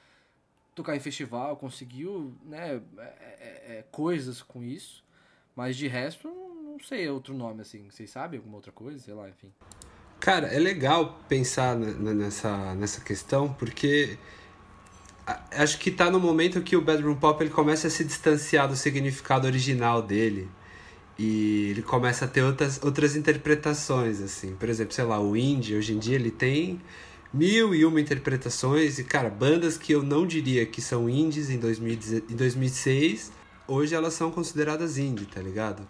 tocar em festival, conseguiu, né, é, é, é, coisas com isso, mas de resto, não sei outro nome, assim, vocês sabem alguma outra coisa, sei lá, enfim. Cara, é legal pensar nessa, nessa questão, porque acho que tá no momento que o bedroom pop ele começa a se distanciar do significado original dele e ele começa a ter outras, outras interpretações assim. Por exemplo sei lá o indie hoje em dia ele tem mil e uma interpretações. E cara bandas que eu não diria que são indies em, 2000, em 2006 hoje elas são consideradas indie tá ligado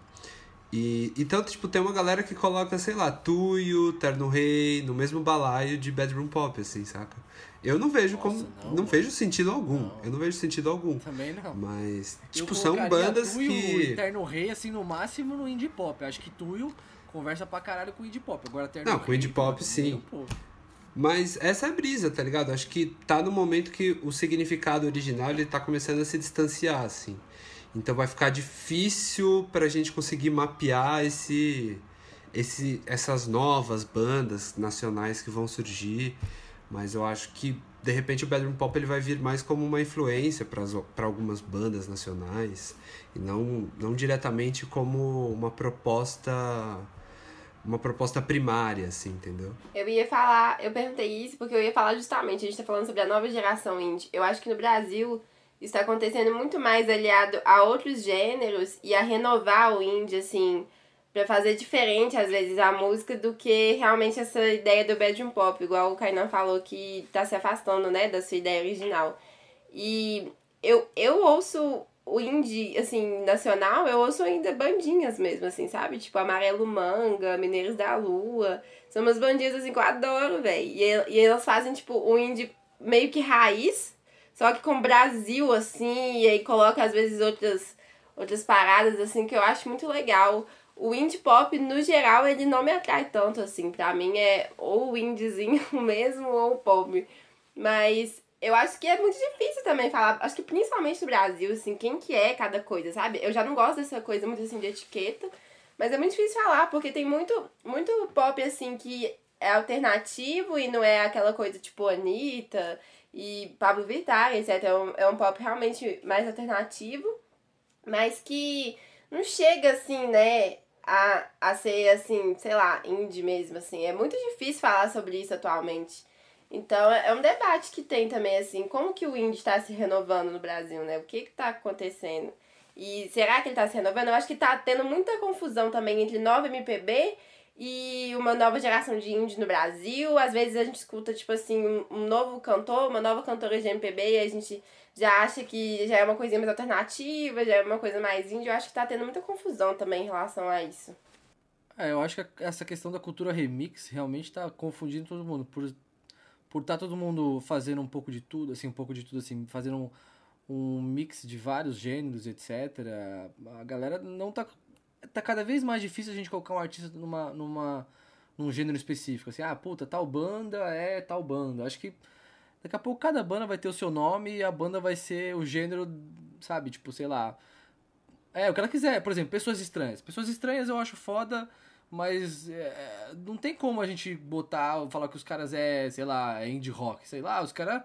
e então tipo tem uma galera que coloca sei lá Tuyo Terno Rei no mesmo balaio de bedroom pop assim saca eu não vejo Nossa, como. Não, não vejo sentido algum. Não. Eu não vejo sentido algum. Também não. Mas, tipo, são bandas Tuyo, que. Eterno Rei, assim, no máximo no indie pop. Eu acho que Tuyo conversa pra caralho com indie pop. Agora Eterno Não, Rei, com indie pop sim. Mas essa é a brisa, tá ligado? Acho que tá no momento que o significado original ele tá começando a se distanciar, assim. Então vai ficar difícil pra gente conseguir mapear esse, esse, essas novas bandas nacionais que vão surgir. Mas eu acho que de repente o bedroom pop ele vai vir mais como uma influência para algumas bandas nacionais e não, não diretamente como uma proposta uma proposta primária, assim, entendeu? Eu ia falar, eu perguntei isso porque eu ia falar justamente, a gente tá falando sobre a nova geração indie. Eu acho que no Brasil isso tá acontecendo muito mais aliado a outros gêneros e a renovar o indie, assim, para fazer diferente, às vezes, a música do que realmente essa ideia do bedroom pop, igual o Kainan falou que tá se afastando, né, da sua ideia original. E eu, eu ouço o indie, assim, nacional, eu ouço ainda bandinhas mesmo, assim, sabe? Tipo Amarelo Manga, Mineiros da Lua. São umas bandinhas, assim, que eu adoro, velho. E, e elas fazem, tipo, um indie meio que raiz, só que com Brasil, assim, e aí coloca, às vezes, outras, outras paradas, assim, que eu acho muito legal o indie pop, no geral, ele não me atrai tanto, assim. Pra mim é ou o indiezinho mesmo ou o pop. Mas eu acho que é muito difícil também falar. Acho que principalmente no Brasil, assim, quem que é cada coisa, sabe? Eu já não gosto dessa coisa muito assim de etiqueta. Mas é muito difícil falar, porque tem muito, muito pop, assim, que é alternativo e não é aquela coisa tipo Anitta e Pablo Vittar, etc. É um, é um pop realmente mais alternativo, mas que não chega assim, né? a, a ser, assim, sei lá, indie mesmo, assim. É muito difícil falar sobre isso atualmente. Então, é um debate que tem também, assim, como que o indie está se renovando no Brasil, né? O que que tá acontecendo? E será que ele está se renovando? Eu acho que tá tendo muita confusão também entre nova MPB e uma nova geração de indie no Brasil. Às vezes a gente escuta, tipo assim, um, novo cantor, uma nova cantora de MPB e a gente já acha que já é uma coisinha mais alternativa, já é uma coisa mais indie. Eu acho que tá tendo muita confusão também em relação a isso. É, eu acho que essa questão da cultura remix realmente tá confundindo todo mundo. Por por tá todo mundo fazendo um pouco de tudo, assim, um pouco de tudo, assim, fazendo um, um mix de vários gêneros, etc. A galera não tá. Tá cada vez mais difícil a gente colocar um artista numa. numa num gênero específico. Assim, ah, puta, tal banda é tal banda. Acho que Daqui a pouco cada banda vai ter o seu nome e a banda vai ser o gênero, sabe? Tipo, sei lá. É, o que ela quiser. Por exemplo, pessoas estranhas. Pessoas estranhas eu acho foda, mas é, não tem como a gente botar, falar que os caras é, sei lá, é indie rock, sei lá, os caras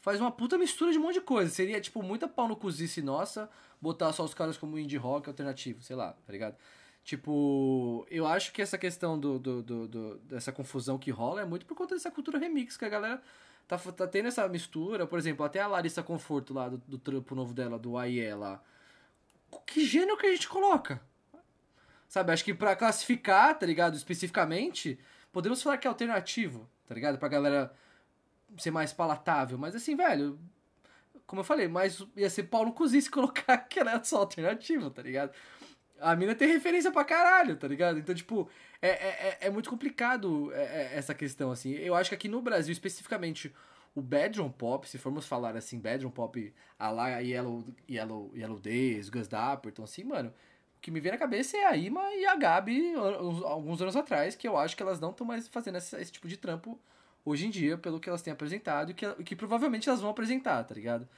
faz uma puta mistura de um monte de coisa. Seria, tipo, muita pau no cozice nossa botar só os caras como indie rock alternativo, sei lá, tá ligado? Tipo, eu acho que essa questão do, do, do, do, dessa confusão que rola é muito por conta dessa cultura remix, que a galera tá, tá tendo essa mistura. Por exemplo, até a Larissa Conforto lá, do, do trampo novo dela, do AIE lá. Que gênero que a gente coloca? Sabe, acho que pra classificar, tá ligado, especificamente, podemos falar que é alternativo, tá ligado? Pra galera ser mais palatável. Mas assim, velho, como eu falei, mas ia ser Paulo Cozinho se colocar que ela é só alternativo, tá ligado? a mina tem referência pra caralho, tá ligado? Então, tipo, é, é, é muito complicado é, é, essa questão, assim. Eu acho que aqui no Brasil, especificamente, o bedroom pop, se formos falar assim, bedroom pop a lá Yellow, Yellow, Yellow Days, Gus Dapperton, assim, mano, o que me vem na cabeça é a Ima e a Gabi, alguns anos atrás, que eu acho que elas não estão mais fazendo esse, esse, tipo de trampo hoje em dia, pelo que elas têm apresentado e que, que provavelmente elas vão apresentar, tá ligado?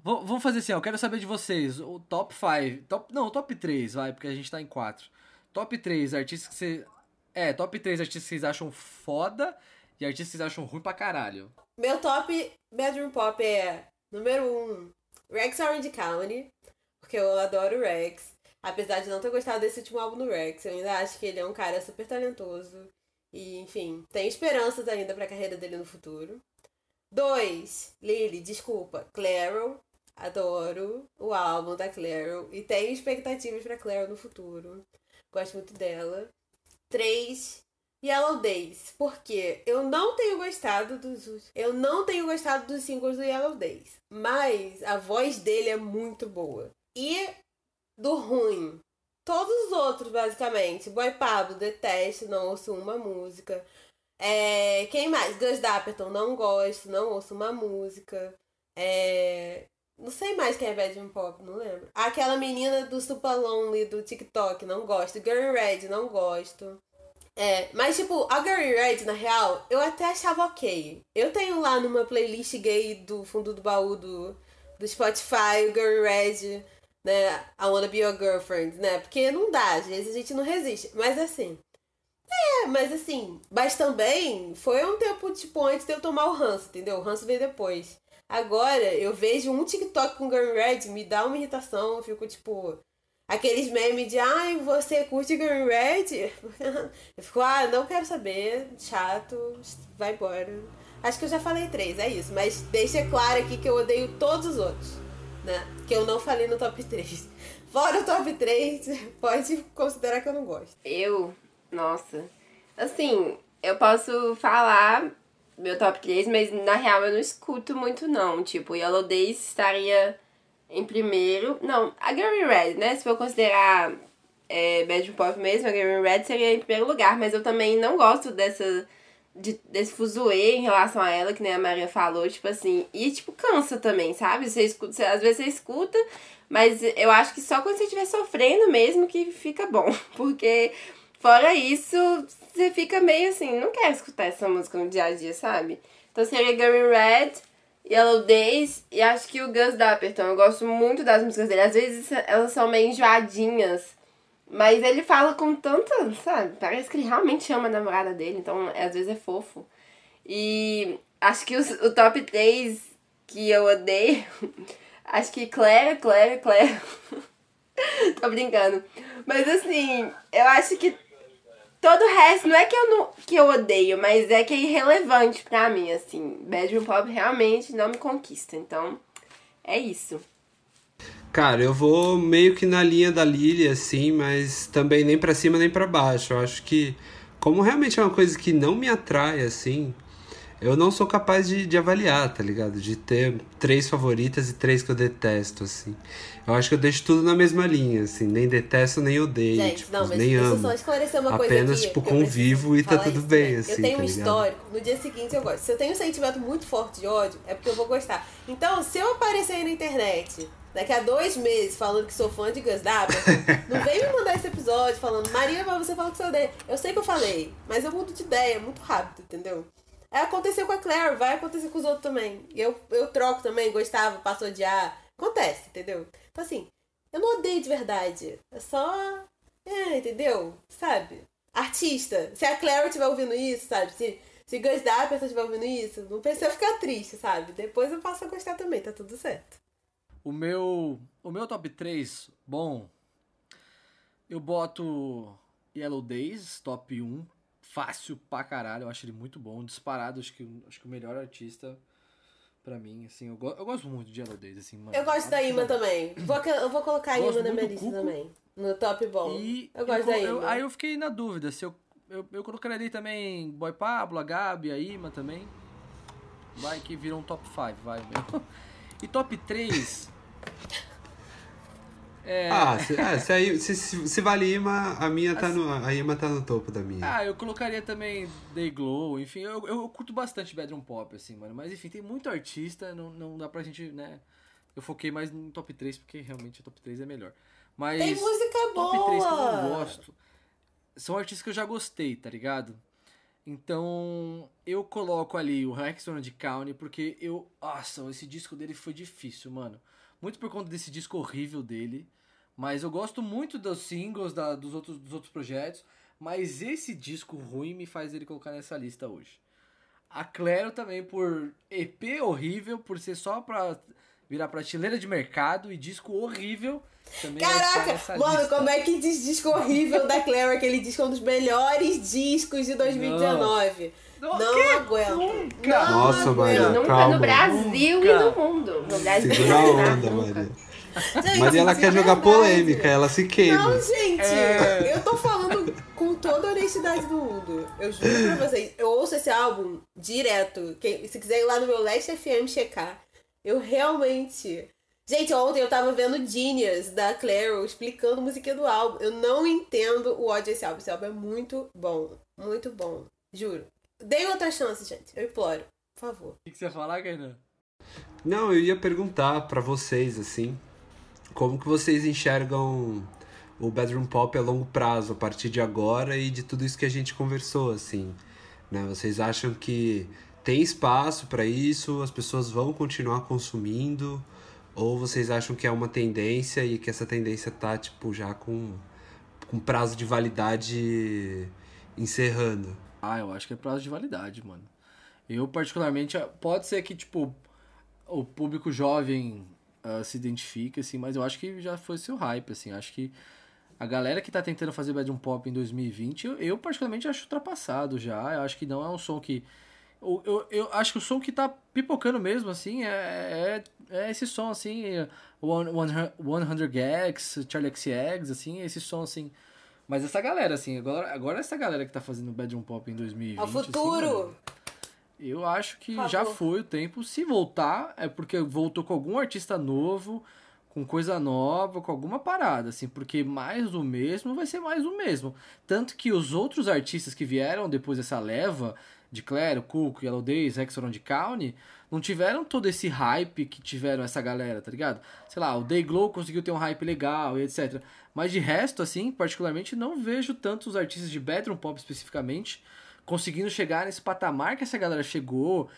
Vamos fazer assim, ó, eu quero saber de vocês, o top 5, top, não, top 3, vai, porque a gente tá em 4. Top 3 artistas que você... É, top 3 artistas que vocês acham foda e artistas que vocês acham ruim pra caralho. Meu top bedroom pop é, número 1, um, Rex Orange County, porque eu adoro Rex. Apesar de não ter gostado desse último álbum do Rex, eu ainda acho que ele é um cara super talentoso. E, enfim, tem esperanças ainda pra carreira dele no futuro. 2. Lily, desculpa. Claro, Adoro o álbum da Clairo e tenho expectativas para Clairo no futuro. Gosto muito dela. 3. Yellow Days, porque eu não tenho gostado dos eu não tenho gostado dos singles do Yellow Days, mas a voz dele é muito boa. E do ruim, todos os outros basicamente, Boy Pablo detesto, não ouço uma música. É, quem mais? Gus Dapperton, não gosto, não ouço uma música. É, não sei mais quem é Bedroom Pop, não lembro. Aquela menina do Super Lonely do TikTok, não gosto. Girl Red, não gosto. É, mas tipo, a Girl Red, na real, eu até achava ok. Eu tenho lá numa playlist gay do fundo do baú do, do Spotify, o Girl Red, né? I Wanna Be Your Girlfriend, né? Porque não dá, às vezes a gente não resiste. Mas assim. É, mas assim, mas também foi um tempo, tipo, antes de eu tomar o ranço, entendeu? O ranço veio depois. Agora, eu vejo um TikTok com Girl Red, me dá uma irritação, eu fico tipo. Aqueles memes de, ai, você curte Girl Red? eu fico, ah, não quero saber, chato, vai embora. Acho que eu já falei três, é isso. Mas deixa claro aqui que eu odeio todos os outros, né? Que eu não falei no top 3. Fora o top 3, pode considerar que eu não gosto. Eu? Nossa. Assim, eu posso falar meu top 3, mas na real eu não escuto muito não. Tipo, Yellow Days estaria em primeiro. Não, a Gary Red, né? Se for considerar é, Bad Pop mesmo, a Gary Red seria em primeiro lugar, mas eu também não gosto dessa. De, desse fuzuê em relação a ela, que nem a Maria falou, tipo assim, e tipo, cansa também, sabe? Você escuta, você, às vezes você escuta, mas eu acho que só quando você estiver sofrendo mesmo que fica bom. Porque fora isso, você fica meio assim, não quero escutar essa música no dia a dia, sabe? Então seria Gary Red, Yellow Days e acho que o Gus Dapperton. Eu gosto muito das músicas dele. Às vezes elas são meio enjoadinhas, mas ele fala com tanta, sabe? Parece que ele realmente ama a namorada dele, então às vezes é fofo. E acho que os, o top 3 que eu odeio, acho que Claire, Claire, Claire. Tô brincando. Mas assim, eu acho que Todo o resto, não é que eu, não, que eu odeio, mas é que é irrelevante pra mim, assim. Bedroom Pop realmente não me conquista. Então, é isso. Cara, eu vou meio que na linha da Lily, assim, mas também nem para cima nem para baixo. Eu acho que, como realmente é uma coisa que não me atrai, assim, eu não sou capaz de, de avaliar, tá ligado? De ter três favoritas e três que eu detesto, assim. Eu acho que eu deixo tudo na mesma linha, assim, nem detesto, nem odeio, Gente, tipo, não, mas nem amo. só esclarecer uma Apenas, coisa aqui, tipo, convivo e tá tudo bem, assim, Eu tenho tá um ligado? histórico, no dia seguinte eu gosto. Se eu tenho um sentimento muito forte de ódio, é porque eu vou gostar. Então, se eu aparecer aí na internet daqui a dois meses falando que sou fã de Gus Dapperton, não vem me mandar esse episódio falando, Maria, mas você falou que você odeia. Eu sei que eu falei, mas eu mudo de ideia muito rápido, entendeu? É, aconteceu com a Claire, vai acontecer com os outros também. Eu, eu troco também, gostava, passo a odiar. Acontece, entendeu? Então assim, Eu não odeio de verdade. É só. É, entendeu? Sabe? Artista. Se a Clara estiver ouvindo isso, sabe? Se, se Gus Dapper estiver ouvindo isso, não precisa ficar triste, sabe? Depois eu passo a gostar também, tá tudo certo. O meu, o meu top 3, bom, eu boto Yellow Days, top 1, fácil pra caralho, eu acho ele muito bom, disparado, acho que, acho que o melhor artista pra mim, assim, eu, go eu gosto muito de Yellow Days, assim, mano. Eu gosto da Ima também. Vou, eu vou colocar a Ima na minha lista também. No top bom. E eu gosto eu- da Ima. Aí eu fiquei na dúvida se eu, eu, eu colocaria também Boy Pablo, a Gabi, a Ima também. Vai que vira um top 5, vai meu. E top 3. É, Ah, se, é, se, aí- se, se, se vale Ima, a minha tá no. A Ima tá no topo da minha. Ah, eu colocaria também Day Glow, enfim, eu, eu, curto bastante bedroom pop, assim, mano. Mas enfim, tem muito artista, não, não dá pra gente, né? Eu foquei mais no top 3, porque realmente o top 3 é melhor. Mas Tem música top boa! 3 que eu não gosto são artistas que eu já gostei, tá ligado? Então, eu coloco ali o Rexon de County, porque eu. Nossa, esse disco dele foi difícil, mano. Muito por conta desse disco horrível dele. Mas eu gosto muito dos singles da- dos, outros, dos outros projetos. Mas esse disco ruim me faz ele colocar nessa lista hoje. A Claro também por EP horrível, por ser só pra virar prateleira de mercado e disco horrível. Também Caraca, mano, lista. como é que diz disco horrível da Clara? Aquele disco é um dos melhores discos de 2019. Não, Não, que aguento. nunca? Não Nossa, aguento. Maria, Nunca calma. no Brasil Nunca. e no mundo. No Brasil Segura a nunca, onda, nunca. Maria. Gente, Maria, ela quer jogar verdade. polêmica, ela se queima. Não, gente, É. eu tô falando com toda a honestidade do mundo. Eu juro pra vocês, eu ouço esse álbum direto. Quem, se quiser ir lá no meu Last FM checar, eu realmente. Gente, ontem eu tava vendo Genius da Claro explicando a música do álbum. Eu não entendo o ódio desse álbum. Esse álbum é muito bom. Muito bom. Juro. Dei outra chance, gente. Eu imploro. Por favor. O que que você ia falar, Kainan? Não, eu ia perguntar pra vocês, assim, como que vocês enxergam o bedroom pop a longo prazo, a partir de agora e de tudo isso que a gente conversou, assim, né? Vocês acham que tem espaço pra isso, as pessoas vão continuar consumindo, ou vocês acham que é uma tendência e que essa tendência tá, tipo, já com, com prazo de validade encerrando? Ah, eu acho que é prazo de validade, mano. Eu, particularmente, pode ser que, tipo, o público jovem ah, se identifique, assim, mas eu acho que já foi seu hype, assim. Acho que a galera que tá tentando fazer bedroom pop em 2020, eu, eu particularmente acho ultrapassado já. Eu acho que não é um som que. Eu, eu, eu acho que o som que tá pipocando mesmo, assim, é, é, é esse som, assim, é One, One, 100 Gags, Charlie XCX, assim, esse som, assim. Mas essa galera, assim, agora, agora essa galera que tá fazendo bedroom pop em 2020. Ao assim, futuro! mano, eu acho que já foi o tempo. Se voltar, é porque voltou com algum artista novo, com coisa nova, com alguma parada, assim, porque mais do mesmo vai ser mais do mesmo. Tanto que os outros artistas que vieram depois dessa leva, de Claro, Cuco, Yellow Days, Hexagon de County, não tiveram todo esse hype que tiveram essa galera, tá ligado? Sei lá, o Day Glow conseguiu ter um hype legal e etc. Mas de resto, assim, particularmente, não vejo tantos artistas de bedroom pop especificamente conseguindo chegar nesse patamar que essa galera chegou,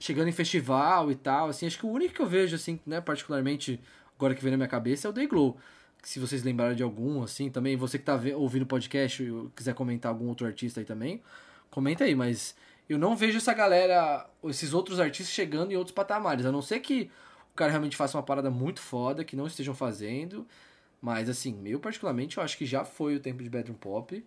chegando em festival e tal, assim, acho que o único que eu vejo, assim, né, particularmente, agora que vem na minha cabeça, é o Day Glow. Se vocês lembrarem de algum, assim, também, você que tá ouvindo o podcast e quiser comentar algum outro artista aí também, comenta aí, mas eu não vejo essa galera, esses outros artistas chegando em outros patamares, a não ser que o cara realmente faça uma parada muito foda, que não estejam fazendo, mas, assim, eu particularmente, eu acho que já foi o tempo de bedroom pop,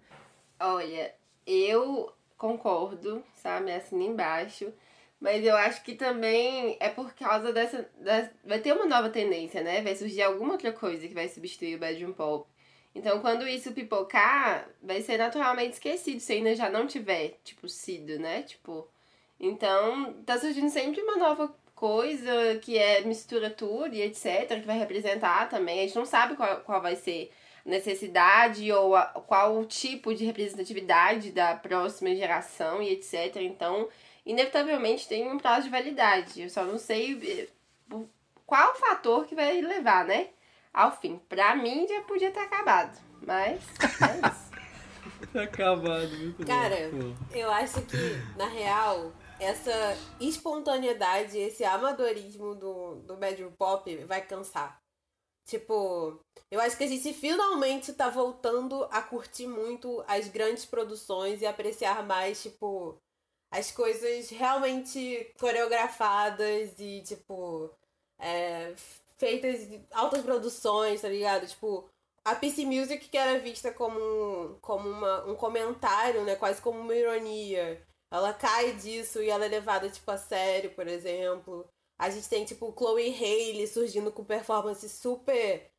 Olha, eu concordo, sabe? Assim embaixo. Mas eu acho que também é por causa dessa, da- Vai ter uma nova tendência, né? Vai surgir alguma outra coisa que vai substituir o bedroom pop. Então, quando isso pipocar, vai ser naturalmente esquecido se ainda já não tiver, tipo, sido, né? Tipo. Então, tá surgindo sempre uma nova coisa que é mistura tudo e etc, que vai representar também. A gente não sabe qual, qual vai ser necessidade ou a- qual o tipo de representatividade da próxima geração e etc. Então, inevitavelmente tem um prazo de validade. Eu só não sei eh, qual o fator que vai levar, né? Ao fim. Pra mim já podia ter acabado. Mas é isso. Acabado, muito Cara, eu acho que, na real, essa espontaneidade, esse amadorismo do, do bedroom pop vai cansar. Tipo, eu acho que a gente finalmente tá voltando a curtir muito as grandes produções e apreciar mais, tipo, as coisas realmente coreografadas e, tipo, é, feitas altas produções, tá ligado? Tipo, a PC Music que era vista como, como uma, um comentário, né? Quase como uma ironia. Ela cai disso e ela é levada, tipo, a sério, por exemplo. A gente tem, tipo, Chloe Haley surgindo com performance super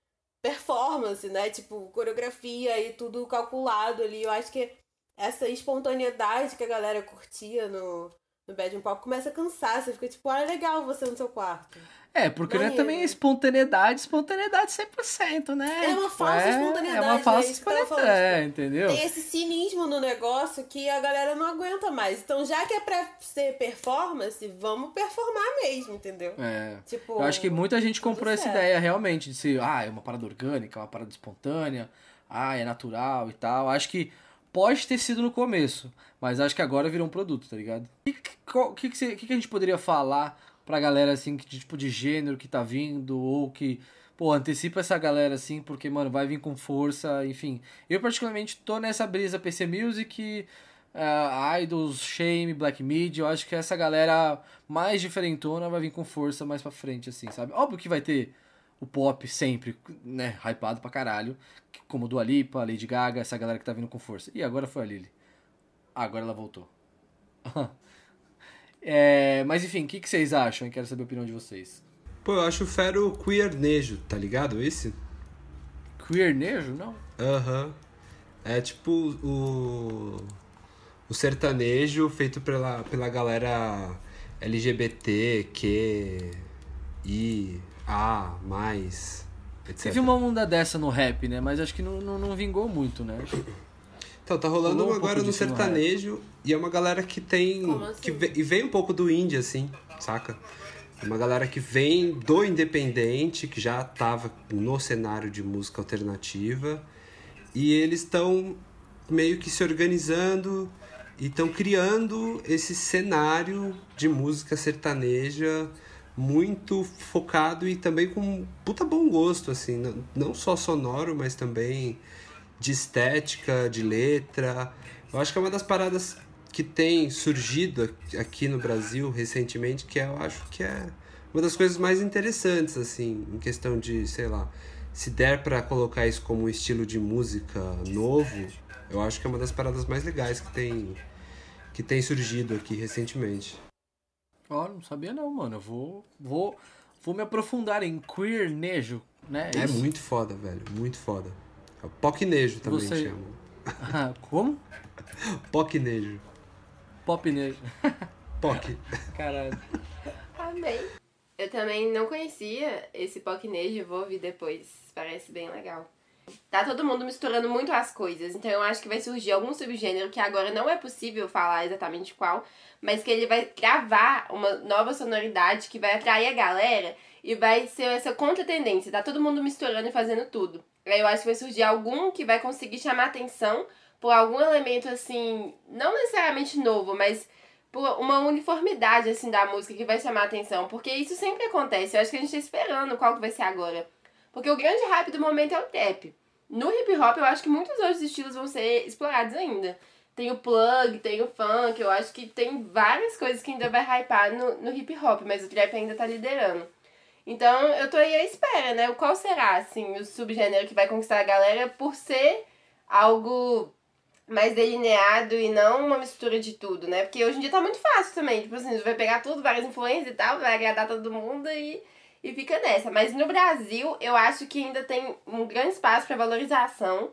performance, né? Tipo, coreografia e tudo calculado ali. Eu acho que essa espontaneidade que a galera curtia no, no Bad Pop começa a cansar. Você fica tipo, ah, é legal você no seu quarto. É, porque não é também espontaneidade, espontaneidade 100%, né? É uma falsa é, espontaneidade. É uma falsa é espontaneidade, é, entendeu? Tem esse cinismo no negócio que a galera não aguenta mais. Então, já que é pra ser performance, vamos performar mesmo, entendeu? É. Tipo, Eu acho que muita gente comprou essa certo. ideia realmente de ser, ah, é uma parada orgânica, é uma parada espontânea, ah, é natural e tal. Acho que pode ter sido no começo, mas acho que agora virou um produto, tá ligado? O que, que, que, que, a gente poderia falar pra galera, assim, que tipo de gênero que tá vindo, ou que, pô, antecipa essa galera, assim, porque, mano, vai vir com força, enfim. Eu, particularmente, tô nessa brisa PC Music, uh, Idols, Shame, Black Mid, eu acho que essa galera mais diferentona vai vir com força mais pra frente, assim, sabe? Óbvio que vai ter o pop sempre, né, hypado pra caralho, como Dua Lipa, Lady Gaga, essa galera que tá vindo com força. E agora foi a Lily. Agora ela voltou. É, mas enfim, o que, que vocês acham? Eu quero saber a opinião de vocês. Pô, eu acho fero queernejo, tá ligado esse? Queernejo? Não. Aham. Uhum. É tipo o. O sertanejo feito pela, pela galera LGBT, Q, I, A, mais, etc. Teve uma onda dessa no rap, né? Mas acho que não, não, não vingou muito, né? Então, tá rolando um agora no sertanejo e é uma galera que tem. Assim? que vem, E vem um pouco do indie, assim, saca? É uma galera que vem do independente, que já tava no cenário de música alternativa. E eles estão meio que se organizando e estão criando esse cenário de música sertaneja muito focado e também com puta bom gosto, assim, não só sonoro, mas também de estética, de letra. Eu acho que é uma das paradas que tem surgido aqui no Brasil recentemente, que eu acho que é uma das coisas mais interessantes, assim, em questão de, sei lá, se der para colocar isso como um estilo de música novo, eu acho que é uma das paradas mais legais que tem que tem surgido aqui recentemente. Ó, oh, não sabia não, mano. Eu vou vou vou me aprofundar em queernejo, né? É, é muito foda, velho, muito foda. É Pocnejo também Você... chama. Ah, como? Pocnejo. Popnejo. Poc. Caralho. Amei. Eu também não conhecia esse Pocnejo, vou ouvir depois. Parece bem legal. Tá todo mundo misturando muito as coisas, então eu acho que vai surgir algum subgênero que agora não é possível falar exatamente qual, mas que ele vai gravar uma nova sonoridade que vai atrair a galera e vai ser essa contra-tendência. Tá todo mundo misturando e fazendo tudo. Eu acho que vai surgir algum que vai conseguir chamar atenção por algum elemento assim, não necessariamente novo, mas por uma uniformidade assim da música que vai chamar atenção, porque isso sempre acontece. Eu acho que a gente tá esperando qual que vai ser agora. Porque o grande hype do momento é o trap. No hip hop, eu acho que muitos outros estilos vão ser explorados ainda. Tem o plug, tem o funk, eu acho que tem várias coisas que ainda vai hypar no, no hip hop, mas o trap ainda tá liderando. Então eu tô aí à espera, né? Qual será, assim, o subgênero que vai conquistar a galera por ser algo mais delineado e não uma mistura de tudo, né? Porque hoje em dia tá muito fácil também. Tipo assim, você vai pegar tudo, várias influências e tal, vai agradar todo mundo e, e fica nessa. Mas no Brasil, eu acho que ainda tem um grande espaço para valorização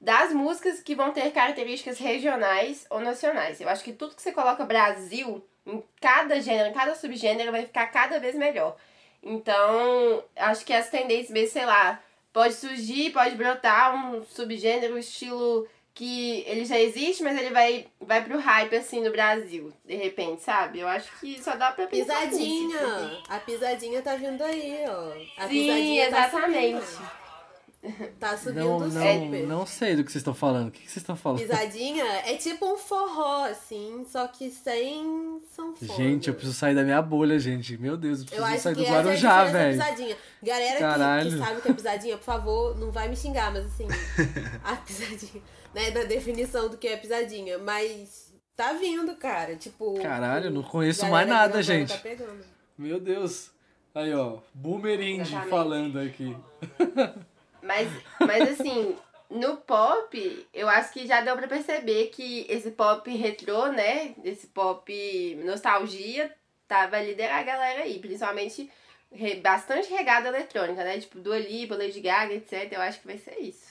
das músicas que vão ter características regionais ou nacionais. Eu acho que tudo que você coloca Brasil, em cada gênero, em cada subgênero, vai ficar cada vez melhor. Então, acho que essa tendência mesmo, sei lá, pode surgir, pode brotar um subgênero, um estilo que ele já existe, mas ele vai, vai pro hype, assim, no Brasil, de repente, sabe? Eu acho que só dá pra pensar Pisadinha! Nisso, a pisadinha tá vindo aí, ó. A Sim, tá exatamente. Tá Tá subindo Não, não, super. não sei do que vocês estão falando. O que que vocês estão falando? Pisadinha é tipo um forró, assim, só que sem sanfona. Gente, eu preciso sair da minha bolha, gente. Meu Deus, eu Eu preciso acho sair que do é Guarujá, velho. pisadinha. Galera que, Caralho. que sabe o que é pisadinha, por favor, não vai me xingar, mas assim, a pisadinha, né, da definição do que é pisadinha, mas tá vindo, cara, tipo... Caralho, eu não conheço mais nada, grandona gente. Tá. Meu Deus. Aí, ó. Boomer Indie Exatamente. falando aqui. Mas, mas assim, no pop, eu acho que já deu pra perceber que esse pop retrô, né? Esse pop nostalgia, tava liderando a galera aí. Principalmente bastante regada eletrônica, né? Tipo, Dua Lipa, Lady Gaga, etc. Eu acho que vai ser isso.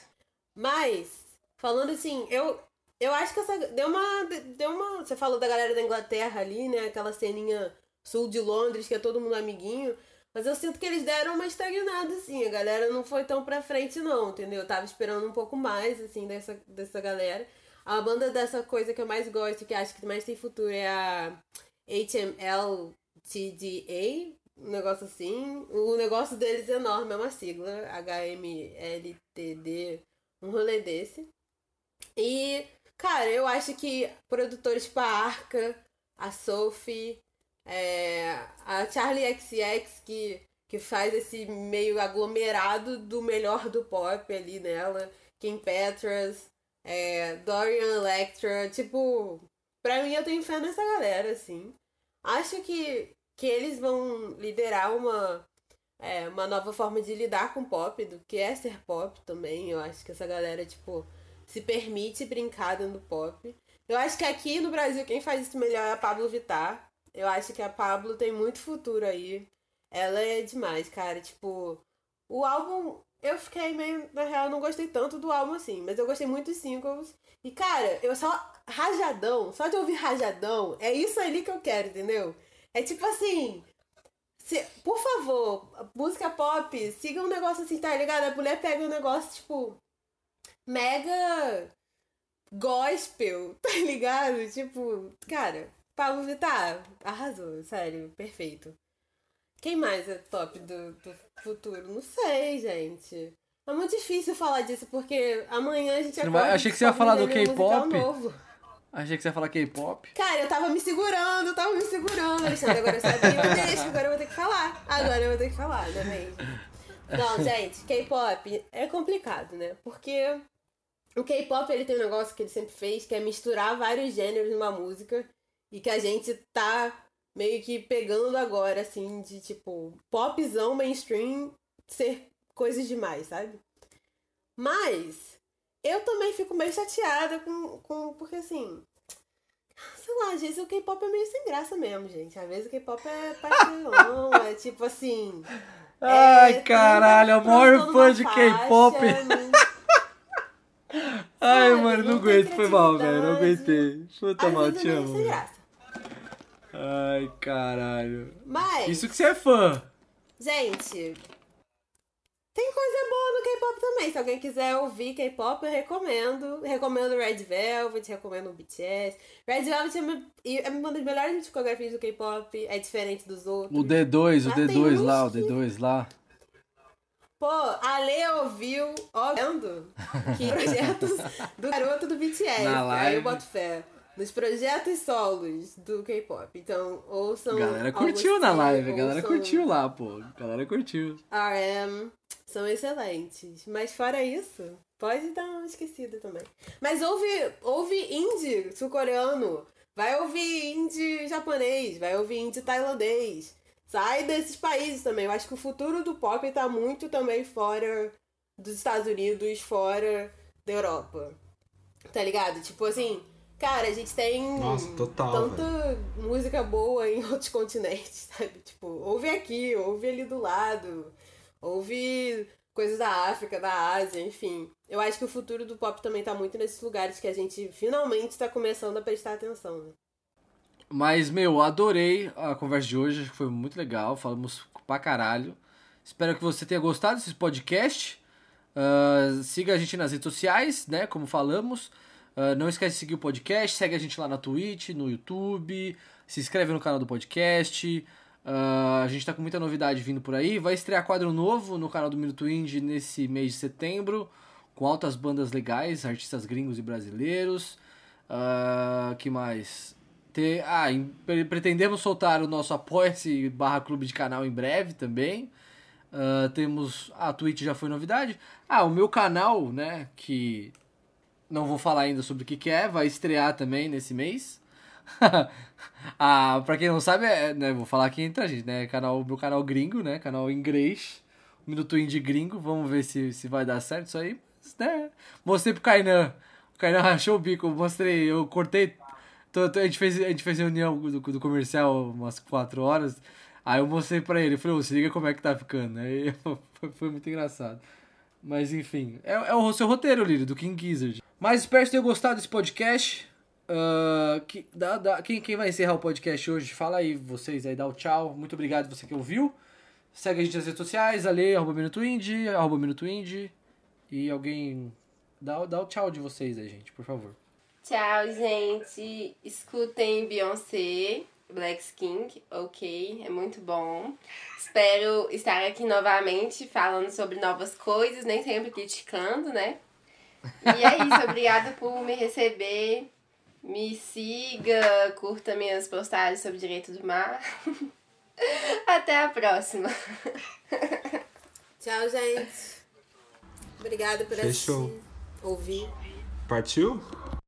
Mas, falando assim, eu, eu acho que essa. Deu uma. Deu uma. Você falou da galera da Inglaterra ali, né? Aquela ceninha sul de Londres, que é todo mundo amiguinho. Mas eu sinto que eles deram uma estagnada, assim. A galera não foi tão pra frente, não, entendeu? Eu tava esperando um pouco mais, assim, dessa, dessa galera. A banda dessa coisa que eu mais gosto, que acho que mais tem futuro, é a HMLTDA, um negócio assim. O negócio deles é enorme, é uma sigla, HMLTD, um rolê desse. E, cara, eu acho que produtores tipo a Arca, a Sophie, é, a Charlie XX, que, que faz esse meio aglomerado do melhor do pop ali nela, Kim Petras, é, Dorian Electra, tipo, pra mim eu tenho fé nessa galera, assim. Acho que, que eles vão liderar uma, é, uma nova forma de lidar com pop, do que é ser pop também. Eu acho que essa galera, tipo, se permite brincar do pop. Eu acho que aqui no Brasil quem faz isso melhor é a Pablo Vittar. Eu acho que a Pablo tem muito futuro aí. Ela é demais, cara. Tipo, o álbum. Eu fiquei meio. Na real, não gostei tanto do álbum assim, mas eu gostei muito dos singles. E, cara, eu só. Rajadão, só de ouvir rajadão, é isso ali que eu quero, entendeu? É tipo assim. se- por favor, música pop, siga um negócio assim, tá ligado? A mulher pega um negócio, tipo. Mega. Gospel, tá ligado? Tipo, cara, Pablo Vittar arrasou, sério, perfeito. Quem mais é top do, do futuro? Não sei, gente. É muito difícil falar disso, porque amanhã a gente vai- achei que você ia falar do musical K-pop. Achei que você ia falar K-pop. Cara, eu tava me segurando, eu tava me segurando, Alexandre. Agora eu sabia, deixa, agora eu vou ter que falar. Agora eu vou ter que falar, não é mesmo? Não, gente, K-pop é complicado, né? Porque o K-pop ele tem um negócio que ele sempre fez, que é misturar vários gêneros numa música e que a gente tá meio que pegando agora, assim, de tipo, popzão mainstream ser coisas demais, sabe? Mas eu também fico meio chateada com, com porque assim, sei lá, às vezes o K-pop é meio sem graça mesmo, gente. Às vezes o K-pop é pastelão, é tipo assim. Ai, é, caralho, a maior fã de K-pop. não- Ai, mano, não aguento. Foi mal, velho. Não aguentei. Puta mal, te é meio amo. sem graça. Ai, caralho. Mas, Isso que você é fã. gente, tem coisa boa no K-pop também. Se alguém quiser ouvir K-pop, eu recomendo. Recomendo Red Velvet, recomendo o BTS. Red Velvet é uma, é uma das melhores discografias do K-pop, é diferente dos outros. O D2, o Mas tem D2 lá, o uns que- D2 lá. Pô, a Lê ouviu, ó, vendo que projetos do garoto do BTS. Na Aí live. eu boto fé. Nos projetos solos do K-pop. Então, ouçam. A galera curtiu na live, a galera curtiu lá, pô. Galera curtiu. RM. São excelentes. Mas fora isso, pode dar uma esquecida também. Mas ouve, ouve indie sul-coreano. Vai ouvir indie japonês. Vai ouvir indie tailandês. Sai desses países também. Eu acho que o futuro do pop tá muito também fora dos Estados Unidos, fora da Europa. Tá ligado? Tipo assim, cara, a gente tem Nossa, total, tanta música boa em outros continentes, sabe? Tipo, ouve aqui, ouve ali do lado, ouve coisas da África, da Ásia, enfim. Eu acho que o futuro do pop também tá muito nesses lugares que a gente finalmente tá começando a prestar atenção, né? Mas, meu, adorei a conversa de hoje, acho que foi muito legal, falamos pra caralho. Espero que você tenha gostado desse podcast. Ah, siga a gente nas redes sociais, né, como falamos. Ah, não esquece de seguir o podcast, segue a gente lá na Twitch, no YouTube, se inscreve no canal do podcast. Uh, a gente tá com muita novidade vindo por aí. Vai estrear quadro novo no canal do Minuto Indie nesse mês de setembro, com altas bandas legais, artistas gringos e brasileiros. Uh, que mais? Ter, ah, em, pretendemos soltar o nosso apoia-se barra clube de canal em breve também. Uh, temos. A Twitch já foi novidade. Ah, o meu canal, né? Que não vou falar ainda sobre o que, que é, vai estrear também nesse mês. ah, pra quem não sabe, é, né, vou falar aqui entre a gente, né? Canal, meu canal gringo, né? Canal inglês. Minuto Indie gringo. Vamos ver se, se vai dar certo isso aí. Mas, né? Mostrei pro Kainan. O Kainan rachou o bico. Mostrei, eu cortei. Tô, tô, a, gente fez, a gente fez reunião do, do comercial umas 4 horas. Aí eu mostrei pra ele, falei, oh, se liga como é que tá ficando. Aí foi, foi muito engraçado. Mas enfim, é, é o seu roteiro, Lírio, do King Gizzard. Mas espero que tenham gostado desse podcast. Uh, que, dá, dá, quem, quem vai encerrar o podcast hoje? Fala aí vocês aí, dá o tchau. Muito obrigado você que ouviu. Segue a gente nas redes sociais, ale, arroba Minuto Indie, arroba Minuto Indie. E alguém. Dá, dá o tchau de vocês aí, gente, por favor. Tchau, gente. Escutem Beyoncé. Black King, ok, é muito bom. Espero estar aqui novamente falando sobre novas coisas, nem sempre criticando, né? E é isso, obrigada por me receber. Me siga, curta minhas postagens sobre direito do mar. Até a próxima. Tchau, gente. Obrigada por Fechou. assistir, ouvir. Partiu?